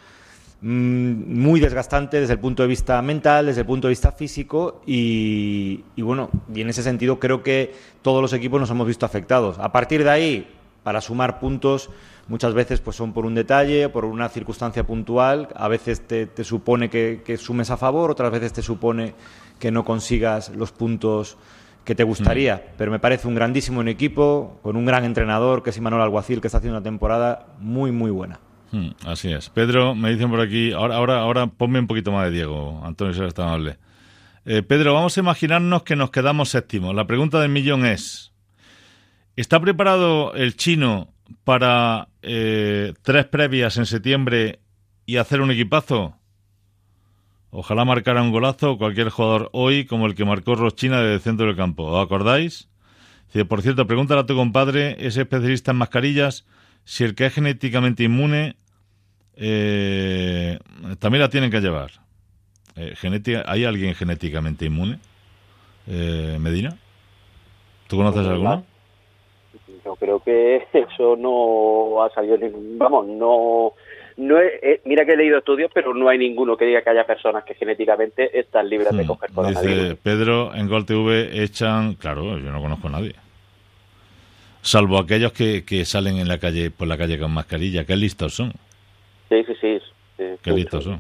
muy desgastante desde el punto de vista mental, desde el punto de vista físico y, y bueno, y en ese sentido creo que todos los equipos nos hemos visto afectados. A partir de ahí, para sumar puntos, muchas veces pues son por un detalle, por una circunstancia puntual, a veces te, te supone que, que sumes a favor, otras veces te supone que no consigas los puntos que te gustaría, pero me parece un grandísimo en equipo, con un gran entrenador que es Imanol Alguacil, que está haciendo una temporada muy, muy buena. Hmm, así es. Pedro, me dicen por aquí, ahora, ahora, ahora ponme un poquito más de Diego, Antonio, si eres tan amable. Eh, Pedro, vamos a imaginarnos que nos quedamos séptimos. La pregunta del millón es, ¿está preparado el chino para eh, tres previas en septiembre y hacer un equipazo? Ojalá marcara un golazo cualquier jugador hoy como el que marcó Rochina desde el centro del campo. ¿Os acordáis? Dice, por cierto, pregúntale a tu compadre, ese especialista en mascarillas, si el que es genéticamente inmune eh, también la tienen que llevar. Eh, genética, ¿Hay alguien genéticamente inmune? Eh, Medina, ¿tú conoces alguno? Yo creo que [laughs] eso no ha salido ningún, vamos, no no he- eh, mira que he leído estudios, pero no hay ninguno que diga que haya personas que genéticamente están libres de Hmm, coger coronavirus. Dice Pedro, en Gol TV echan, claro, yo no conozco a nadie. Salvo aquellos que, que salen en la calle, por la calle con mascarilla, qué listos son, Sí, sí, sí. sí, qué sí, listos sí.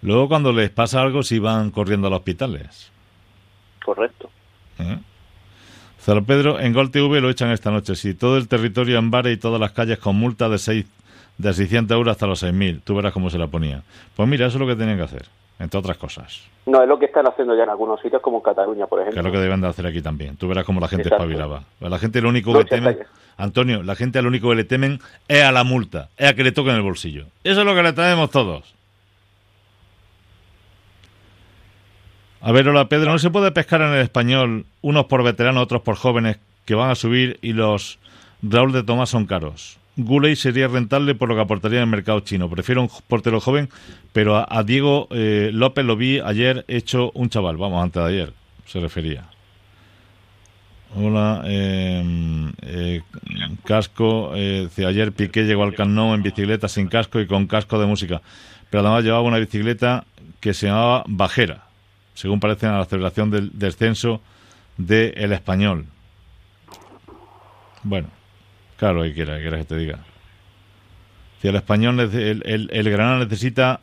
Luego cuando les pasa algo, si van corriendo a los hospitales. Correcto. ¿Eh? Pedro, en Gol TV lo echan esta noche. Si todo el territorio en bares y todas las calles con multa de seis, de 600 euros hasta los 6.000, tú verás cómo se la ponía. Pues mira, eso es lo que tienen que hacer, entre otras cosas. No, es lo que están haciendo ya en algunos sitios, como en Cataluña, por Que es ejemplo. lo que deben de hacer aquí también. Tú verás cómo la gente Exacto. espabilaba. La gente lo único No, que sí, teme, está bien. Antonio, la gente lo único que le temen es a la multa, es a que le toquen el bolsillo. Eso es lo que le tememos todos. A ver, hola Pedro, ¿no se puede pescar en el español unos por veteranos, otros por jóvenes que van a subir y los Raúl de Tomás son caros? Guley sería rentable por lo que aportaría en el mercado chino. Prefiero un portero joven, pero a, a Diego eh, López lo vi ayer hecho un chaval, vamos, antes de ayer se refería. Hola, eh, eh, casco. Eh, ayer Piqué llegó al Nou en bicicleta sin casco y con casco de música. Pero además llevaba una bicicleta que se llamaba Bajera, según parece en la celebración del descenso del El Español. Bueno, claro, lo que quiera, que quiera que te diga. Si el Español, el, el, Granada necesita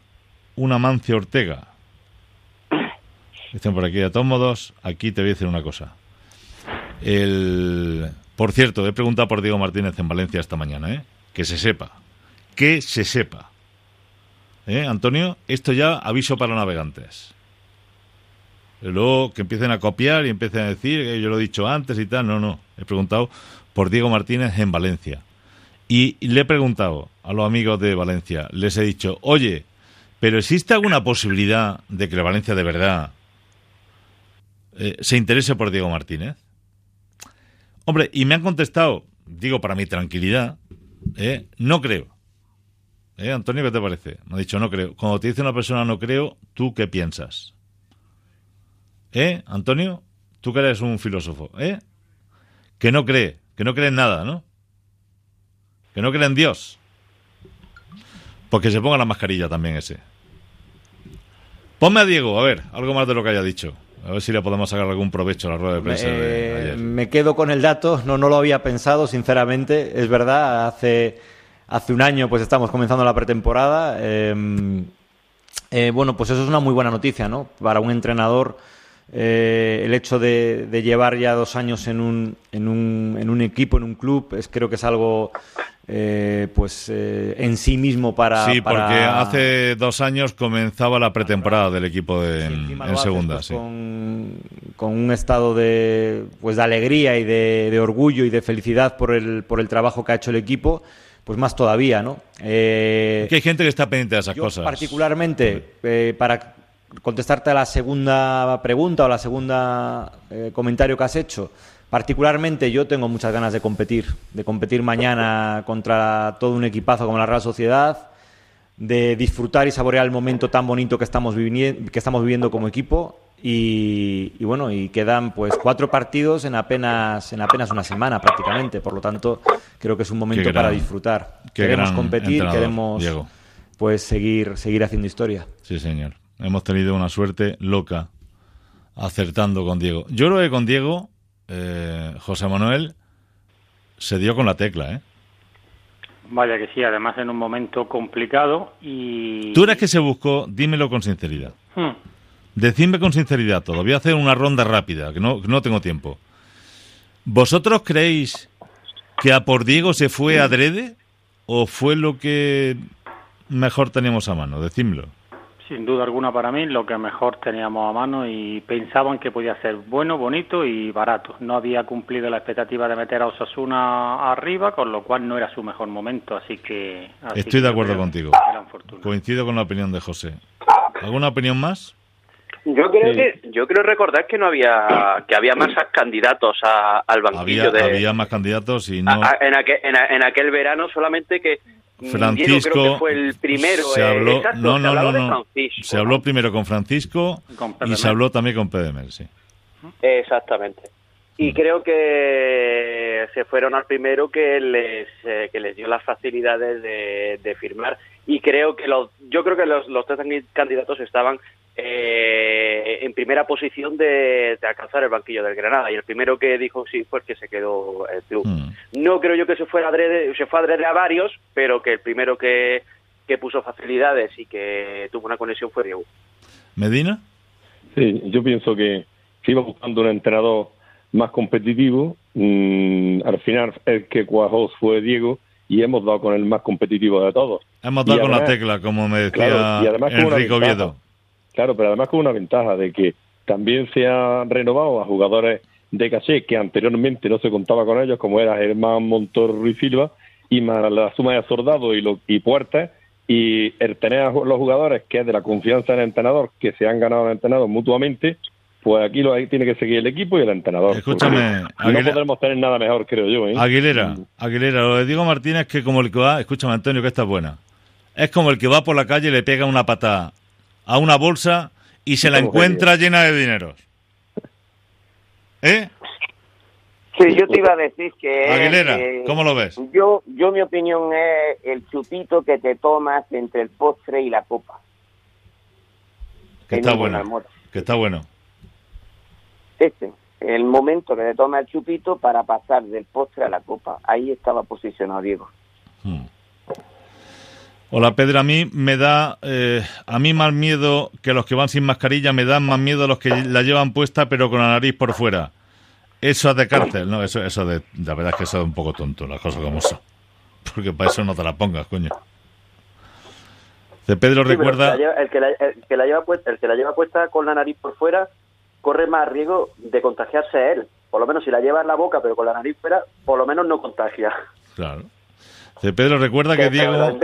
una Mancia Ortega. Dicen por aquí, de todos modos, aquí te voy a decir una cosa. El... Por cierto, he preguntado por Diego Martínez en Valencia esta mañana, ¿eh? Que se sepa. Que se sepa. ¿Eh, Antonio? Esto ya aviso para navegantes. Luego que empiecen a copiar y empiecen a decir que yo lo he dicho antes y tal. No, no. He preguntado por Diego Martínez en Valencia. Y le he preguntado a los amigos de Valencia, les he dicho, oye, ¿pero existe alguna posibilidad de que la Valencia de verdad eh, se interese por Diego Martínez? Hombre, y me han contestado, digo para mi tranquilidad, ¿eh? no creo. ¿Eh, Antonio, qué te parece? Me ha dicho, no creo. Cuando te dice una persona no creo, ¿tú qué piensas? ¿Eh, Antonio? Tú que eres un filósofo, ¿eh? Que no cree, que no cree en nada, ¿no? Que no cree en Dios. Porque se ponga la mascarilla también ese. Ponme a Diego, a ver, algo más de lo que haya dicho. A ver si le podemos sacar algún provecho a la rueda de prensa de Eh, ayer. me quedo con el dato, no, no lo había pensado, sinceramente. Es verdad, hace, hace un año pues estamos comenzando la pretemporada. eh, eh, bueno, pues eso es una muy buena noticia, ¿no? Para un entrenador, eh, el hecho de, de llevar ya dos años en un, en, un, en un equipo, en un club, es, creo que es algo eh, pues eh, en sí mismo para... sí, porque hace dos años comenzaba la pretemporada del equipo de- en, segunda. pues, sí. con, con un estado de, pues, de alegría y de, de orgullo y de felicidad por el, por el trabajo que ha hecho el equipo, pues más todavía, ¿no? Eh, Que hay gente que está pendiente de esas yo cosas. particularmente, eh, para contestarte a la segunda pregunta o la segunda eh, comentario que has hecho, particularmente yo tengo muchas ganas de competir, de competir mañana contra todo un equipazo como la Real Sociedad, de disfrutar y saborear el momento tan bonito que estamos, viviendo, que estamos viviendo como equipo. Y, y bueno, y quedan pues cuatro partidos en apenas en apenas una semana prácticamente, por lo tanto creo que es un momento gran- para disfrutar. Queremos competir, queremos Diego. pues seguir seguir haciendo historia. Sí, señor. Hemos tenido una suerte loca acertando con Diego. Yo creo que con Diego, eh, José Manuel se dio con la tecla, ¿eh? Vaya que sí, además en un momento complicado y... Tú eres que se buscó, dímelo con sinceridad. Hmm. Decidme con sinceridad todo. Voy a hacer una ronda rápida, que no, que no tengo tiempo. ¿Vosotros creéis que a por Diego se fue adrede o fue lo que mejor teníamos a mano? Decídmelo. Sin duda alguna para mí lo que mejor teníamos a mano y pensaban que podía ser bueno, bonito y barato. No había cumplido la expectativa de meter a Osasuna arriba, con lo cual no era su mejor momento, así que... así Estoy que de acuerdo contigo. Coincido con la opinión de José. ¿Alguna opinión más? Yo creo Sí. que yo creo recordar que no había que había más candidatos a- al banquillo Había, de había más candidatos y no. a- a- en, aquel, en, a- en aquel verano solamente que Francisco Diego creo que fue el primero se eh, habló, exacto, no, se no, no, no. Se ¿no? habló primero con Francisco Con y se habló también con Pedemel, sí. Exactamente. Mm. Y creo que se fueron al primero que les eh, que les dio las facilidades de, de firmar y creo que los yo creo que los, los tres candidatos estaban eh, en primera posición de, de alcanzar el banquillo del Granada y el primero que dijo sí fue el que se quedó el club. Mm. No creo yo que se fuera adrede, se fue adrede a varios, pero que el primero que, que puso facilidades y que tuvo una conexión fue Diego. ¿Medina? Sí, yo pienso que se iba buscando un entrenador más competitivo. mm, al final, el que cuajó fue Diego y hemos dado con el más competitivo de todos. Hemos Y dado con la tecla, como me decía Claro, y además Enrico ventaja. Claro, pero además con una ventaja de que también se han renovado a jugadores de caché que anteriormente no se contaba con ellos, como era Germán Montor Ruiz Silva, y más la suma de Soldado y, lo, y Puertas, y el tener a los jugadores que es de la confianza del entrenador, que se han ganado al entrenador mutuamente, pues aquí lo ahí tiene que seguir el equipo y el entrenador. Escúchame, Porque no Aguilera- podremos tener nada mejor, creo yo. ¿eh? Aguilera, Aguilera, lo de Diego Martínez que como el que va, escúchame Antonio, que esta es buena. Es como el que va por la calle y le pega una patada a una bolsa y se la encuentra llena de dineros. ¿Eh? Sí, yo te iba a decir que... Aguilera, eh, ¿cómo lo ves? Yo, yo mi opinión es el chupito que te tomas entre el postre y la copa. Que está bueno. Que está bueno. Este, el momento que te toma el chupito para pasar del postre a la copa. Ahí estaba posicionado Diego. Hmm. Hola Pedro, a mí me da eh, a mí más miedo que los que van sin mascarilla, me dan más miedo los que la llevan puesta pero con la nariz por fuera. Eso es de cárcel, no, eso, eso de, la verdad es que eso es un poco tonto, las cosas como son. [laughs] Porque para eso no te la pongas, coño. De Pedro Sí, recuerda, El que, la lleva, el, que la, el que la lleva puesta, el que la lleva puesta con la nariz por fuera corre más riesgo de contagiarse a él. Por lo menos si la lleva en la boca pero con la nariz fuera, por lo menos no contagia. claro. De Pedro recuerda que Diego.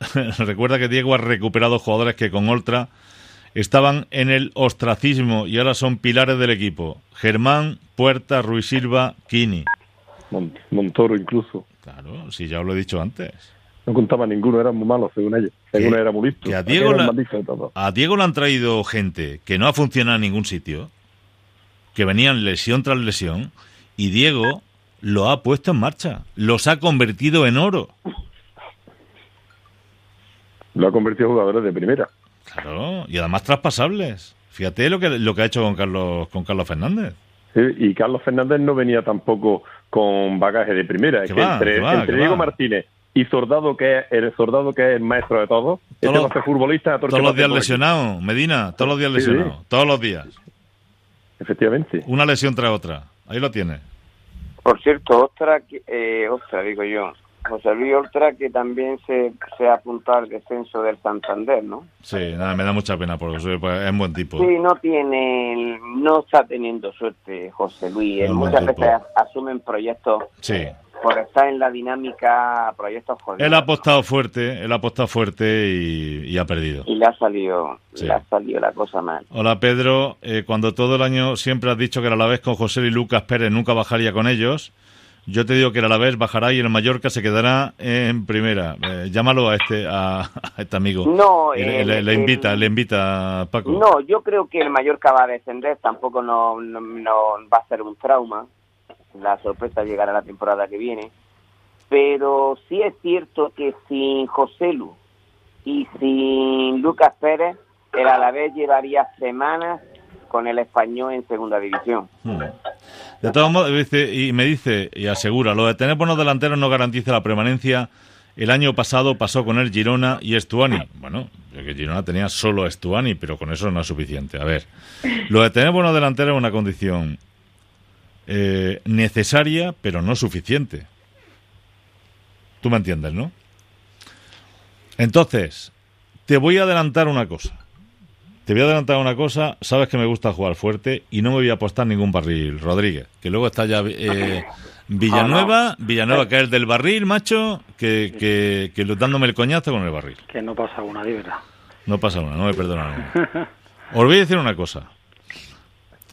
[laughs] recuerda que Diego ha recuperado jugadores que con Oltra estaban en el ostracismo y ahora son pilares del equipo. Germán, Puerta, Ruiz Silva, Kini. Mon- Montoro incluso. Claro, si ya os lo he dicho antes. No contaba ninguno, eran muy malos según ellos. Según era muy listo. a Diego la-. A Diego le han traído gente que no ha funcionado en ningún sitio, que venían lesión tras lesión, y Diego lo ha puesto en marcha, los ha convertido en oro. Lo ha convertido en jugadores de primera. Claro, y además traspasables. Fíjate lo que, lo que ha hecho con Carlos, con Carlos Fernández. Sí, y Carlos Fernández no venía tampoco con bagaje de primera. Es Que va, entre, que va, entre que Diego va. Martínez y Soldado, que es el Soldado que es el maestro de todos, este Todos- va a ser futbolista. Todos los días todo lesionado, Medina, todos los días Sí, sí. lesionado, todos los días. Efectivamente. Una lesión tras otra. Ahí lo tiene. Por cierto, Ostra, que- eh, Ostra, digo yo, José Luis Ostra, que también se, se apuntó al descenso del Santander, ¿no? Sí, nada, me da mucha pena porque es buen tipo. Sí, no tiene, no está teniendo suerte José Luis. Un buen Muchas tipo. veces asumen proyectos Sí. por estar en la dinámica, proyectos jodidos. Él ha apostado fuerte, él ha apostado fuerte y, y ha perdido. Y le ha salido, Sí. le ha salido la cosa mal. Hola Pedro, Eh, cuando todo el año siempre has dicho que el Alavés con José y Lucas Pérez nunca bajaría con ellos, yo te digo que el Alavés bajará y el Mallorca se quedará en primera. Eh, llámalo a este a, a este amigo. No, le, el- le- le el- invita, le invita Paco. No, yo creo que el Mallorca va a descender, tampoco no, no, no va a ser un trauma. La sorpresa llegará la temporada que viene. Pero sí es cierto que sin José Lu y sin Lucas Pérez, el Alavés llevaría semanas con el español en segunda división. Hmm. De todos modos, dice, y me dice y asegura, lo de tener buenos delanteros no garantiza la permanencia. El año pasado pasó con el Girona y Estuani. Bueno, yo que Girona tenía solo Estuani, pero con eso no es suficiente. A ver, lo de tener buenos delanteros es una condición eh, necesaria, pero no suficiente. Tú me entiendes, ¿no? Entonces, te voy a adelantar una cosa. Te voy a adelantar una cosa, sabes que me gusta jugar fuerte y no me voy a apostar ningún barril, Rodríguez. Que luego está ya eh, [laughs] Villanueva, Villanueva que es el del barril, macho, que, que, que dándome el coñazo con el barril. Que no pasa una, de verdad. No pasa una, no me perdona. nadie. [laughs] Os voy a decir una cosa.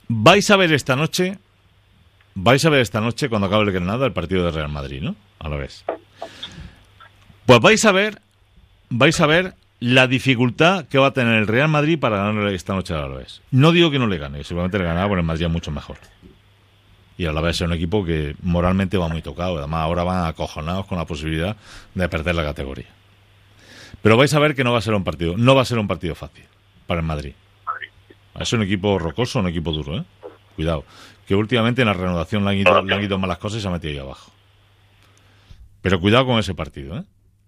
Vais a ver esta noche, vais a ver esta noche cuando acabe el Granada el partido de Real Madrid, ¿no? A la vez. Pues vais a ver, vais a ver la dificultad que va a tener el Real Madrid para ganar esta noche al Alavés. No digo que no le gane, seguramente le ganará por el Madrid mucho mejor. Y al Alavés es un equipo que moralmente va muy tocado, además ahora van acojonados con la posibilidad de perder la categoría. Pero vais a ver que no va a ser un partido, no va a ser un partido fácil para el Madrid. Es un equipo rocoso, un equipo duro, ¿eh? Cuidado. Que últimamente en la renovación le han ido, le han ido malas cosas y se ha metido ahí abajo. Pero cuidado con ese partido, ¿eh?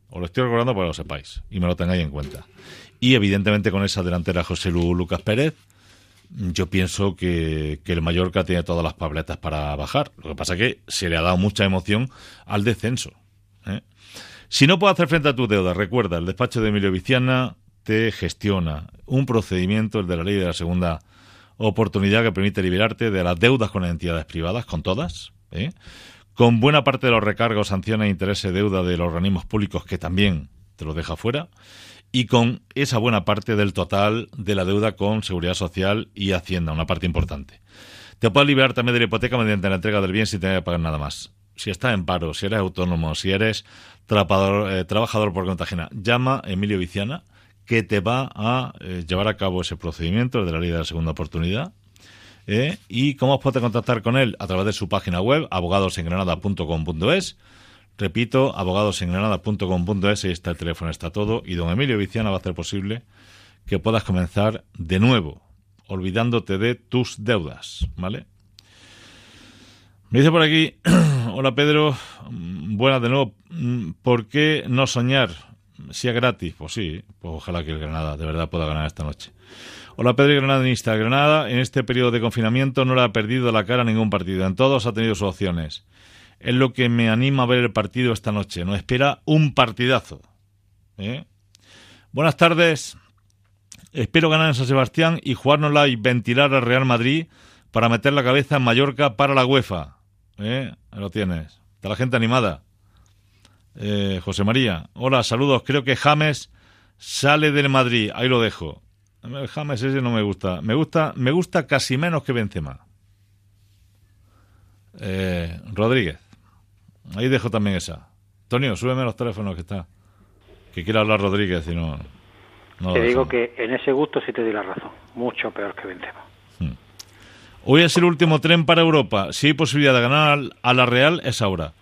Os lo estoy recordando para que lo sepáis y me lo tengáis en cuenta. Y evidentemente con esa delantera José Lu Lucas Pérez, yo pienso que, que el Mallorca tiene todas las pabletas para bajar. Lo que pasa es que se le ha dado mucha emoción al descenso. ¿eh? Si no puedes hacer frente a tu deuda, recuerda, el despacho de Emilio Viciana te gestiona un procedimiento, el de la ley de la segunda oportunidad, que permite liberarte de las deudas con entidades privadas, con todas, ¿eh? Con buena parte de los recargos, sanciones e intereses de deuda de los organismos públicos, que también te lo deja fuera, y con esa buena parte del total de la deuda con Seguridad Social y Hacienda, una parte importante. Te puedes liberar también de la hipoteca mediante la entrega del bien sin tener que pagar nada más. Si estás en paro, si eres autónomo, si eres trabajador, eh, por cuenta llama a Emilio Viciana, que te va a eh, llevar a cabo ese procedimiento de la ley de la segunda oportunidad. ¿Eh? ¿Y cómo os puede contactar con él? A través de su página web, abogadosengranada.com.es. Repito, abogadosengranada.com.es, ahí está el teléfono, está todo. Y don Emilio Viciana va a hacer posible que puedas comenzar de nuevo, olvidándote de tus deudas, ¿vale? Me dice por aquí, [clears throat] hola Pedro, mm, buenas de nuevo, mm, ¿por qué no soñar? Si es gratis, pues sí, pues ojalá que el Granada de verdad pueda ganar esta noche. Hola Pedro y Granadinista, Granada en este periodo de confinamiento no le ha perdido la cara a ningún partido, en todos ha tenido sus opciones. Es lo que me anima a ver el partido esta noche, nos espera un partidazo. ¿eh? Buenas tardes, espero ganar en San Sebastián y jugárnosla y ventilar al Real Madrid para meter la cabeza en Mallorca para la UEFA. ¿Eh? Ahí lo tienes. Está la gente animada. Eh, José María, hola, saludos. Creo que James sale del Madrid. Ahí lo dejo. James ese no me gusta. Me gusta, me gusta casi menos que Benzema. Eh, Rodríguez. Ahí dejo también esa. Antonio, súbeme los teléfonos que está. Que quiere hablar Rodríguez y no. no te digo que en ese gusto sí te doy la razón. Mucho peor que Benzema. Hoy es el último tren para Europa. Si hay posibilidad de ganar a la Real, es ahora.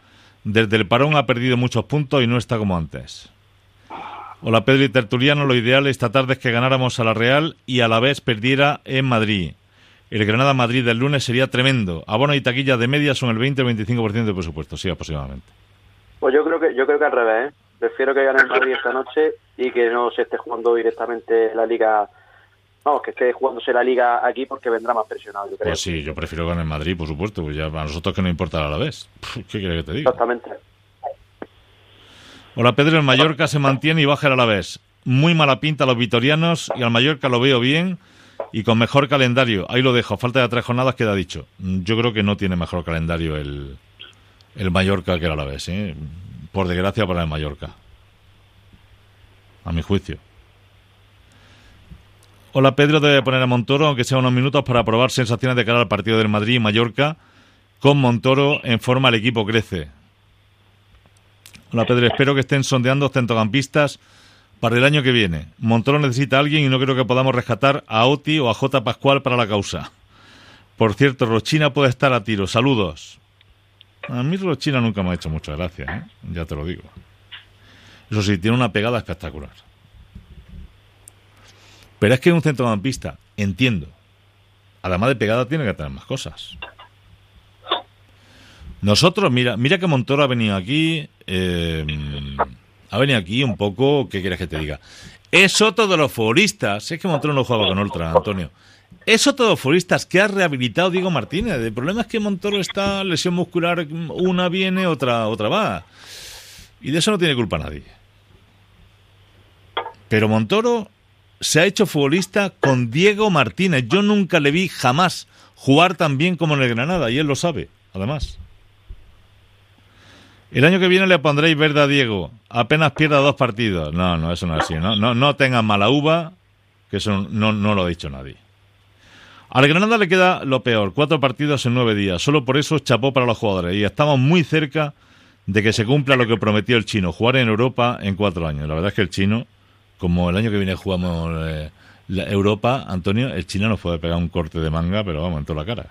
Desde el parón ha perdido muchos puntos y no está como antes. Hola Pedro y Tertuliano, lo ideal esta tarde es que ganáramos a la Real y a la vez perdiera en Madrid. El Granada-Madrid del lunes sería tremendo. Abono y taquillas de media son el 20 o 25% del presupuesto, sí, aproximadamente. Pues yo creo que yo creo que al revés, ¿eh? Prefiero que gane Madrid esta noche y que no se esté jugando directamente la Liga... Vamos, que esté jugándose la Liga aquí porque vendrá más presionado, yo creo. Pues sí, yo prefiero ganar en Madrid, por supuesto, pues ya a nosotros que no importa a la vez. ¿Qué quieres que te diga? Exactamente. Hola Pedro, el Mallorca se mantiene y baja el Alavés. Muy mala pinta a los vitorianos y al Mallorca lo veo bien y con mejor calendario. Ahí lo dejo, a falta de tres jornadas queda dicho. Yo creo que no tiene mejor calendario el, el Mallorca que el Alavés, ¿eh? por desgracia para el Mallorca. A mi juicio. Hola Pedro, debe poner a Montoro, aunque sea unos minutos, para probar sensaciones de cara al partido del Madrid y Mallorca. Con Montoro en forma el equipo crece. Hola Pedro, espero que estén sondeando centrocampistas para el año que viene. Montoro necesita a alguien y no creo que podamos rescatar a Oti o a J. Pascual para la causa. Por cierto, Rochina puede estar a tiro. Saludos. A mí Rochina nunca me ha hecho mucha gracia, ¿eh? ya te lo digo. Eso sí, tiene una pegada espectacular. Pero es que un centrocampista, entiendo. Además de pegada, tiene que tener más cosas. Nosotros, mira, mira que Montoro ha venido aquí, eh, ha venido aquí un poco, ¿qué quieres que te diga? Es otro de los futbolistas, es que Montoro no jugaba con Ultra, Antonio. Es otro de los futbolistas que ha rehabilitado Diego Martínez. El problema es que Montoro está lesión muscular, una viene, otra, otra va. Y de eso no tiene culpa nadie. Pero Montoro se ha hecho futbolista con Diego Martínez. Yo nunca le vi jamás jugar tan bien como en el Granada, y él lo sabe, además. El año que viene le pondréis verde a Diego. Apenas pierda dos partidos. No, no, eso no es así. No, no, no tengan mala uva, que eso no, no lo ha dicho nadie. Al Granada le queda lo peor, cuatro partidos en nueve días. Solo por eso chapó para los jugadores. Y estamos muy cerca de que se cumpla lo que prometió el chino, jugar en Europa en cuatro años. La verdad es que el chino, como el año que viene jugamos eh, la Europa, Antonio, el chino nos puede pegar un corte de manga, pero vamos, en toda la cara.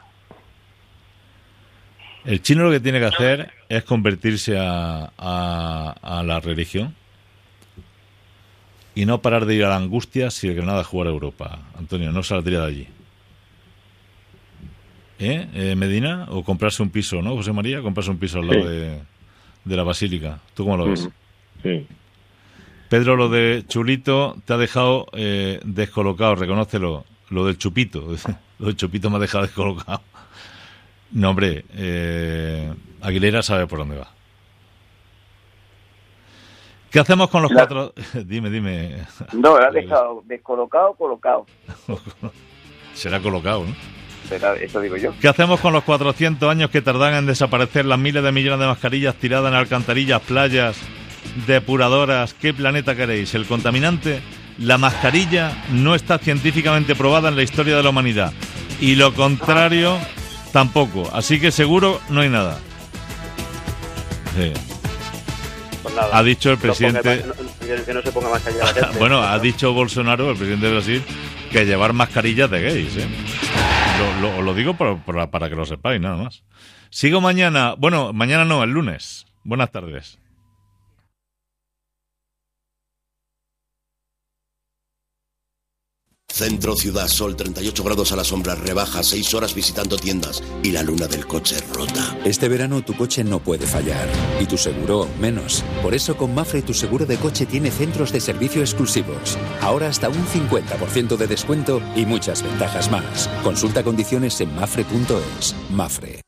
El chino lo que tiene que hacer es convertirse a, a, a la religión y no parar de ir a la angustia si el Granada jugar a Europa. Antonio, no saldría de allí. ¿Eh? ¿Eh, Medina? ¿O comprarse un piso, no, José María? Comprarse un piso al lado Sí. de, de la Basílica. ¿Tú cómo lo ves? Ujú. Sí. Pedro, lo de Chulito te ha dejado eh, descolocado, reconócelo. Lo del Chupito. [laughs] Lo del Chupito me ha dejado descolocado. No, hombre, eh, Aguilera sabe por dónde va. ¿Qué hacemos con los La- cuatro? [laughs] dime, dime. No, lo has [laughs] dejado descolocado, colocado. Será colocado, ¿no? Pero Eso digo yo. ¿Qué hacemos con los 400 años que tardan en desaparecer las miles de millones de mascarillas tiradas en alcantarillas, playas, depuradoras? ¿Qué planeta queréis? ¿El contaminante? La mascarilla no está científicamente probada en la historia de la humanidad. Y lo contrario, tampoco. Así que seguro no hay nada. Sí. Pues nada. Ha dicho el No ponga presidente- más- no- que no se ponga más allá la gente. [laughs] Bueno, ha dicho Bolsonaro, el presidente de Brasil, que llevar mascarillas de gays, ¿eh? Lo, lo, digo para que lo sepáis, nada más. Sigo mañana, bueno, mañana no, el lunes. Buenas tardes. Centro Ciudad Sol, 38 grados a la sombra, rebaja, 6 horas visitando tiendas y la luna del coche rota. Este verano tu coche no puede fallar y tu seguro menos. Por eso con Mafre tu seguro de coche tiene centros de servicio exclusivos. Ahora hasta un 50% de descuento y muchas ventajas más. Consulta condiciones en mafre.es. Mafre.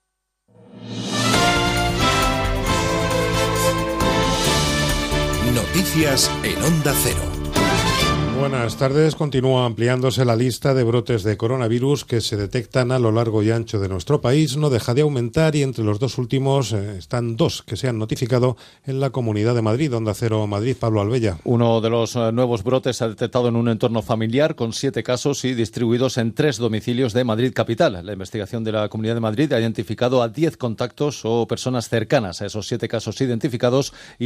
Noticias en Onda Cero. Buenas tardes. Continúa ampliándose la lista de brotes de coronavirus que se detectan a lo largo y ancho de nuestro país. No deja de aumentar y entre los dos últimos eh, están dos que se han notificado en la Comunidad de Madrid, donde Cero Madrid, Pablo Albella. Uno de los eh, nuevos brotes se ha detectado en un entorno familiar con siete casos y distribuidos en tres domicilios de Madrid capital. La investigación de la Comunidad de Madrid ha identificado a diez contactos o personas cercanas a esos siete casos identificados y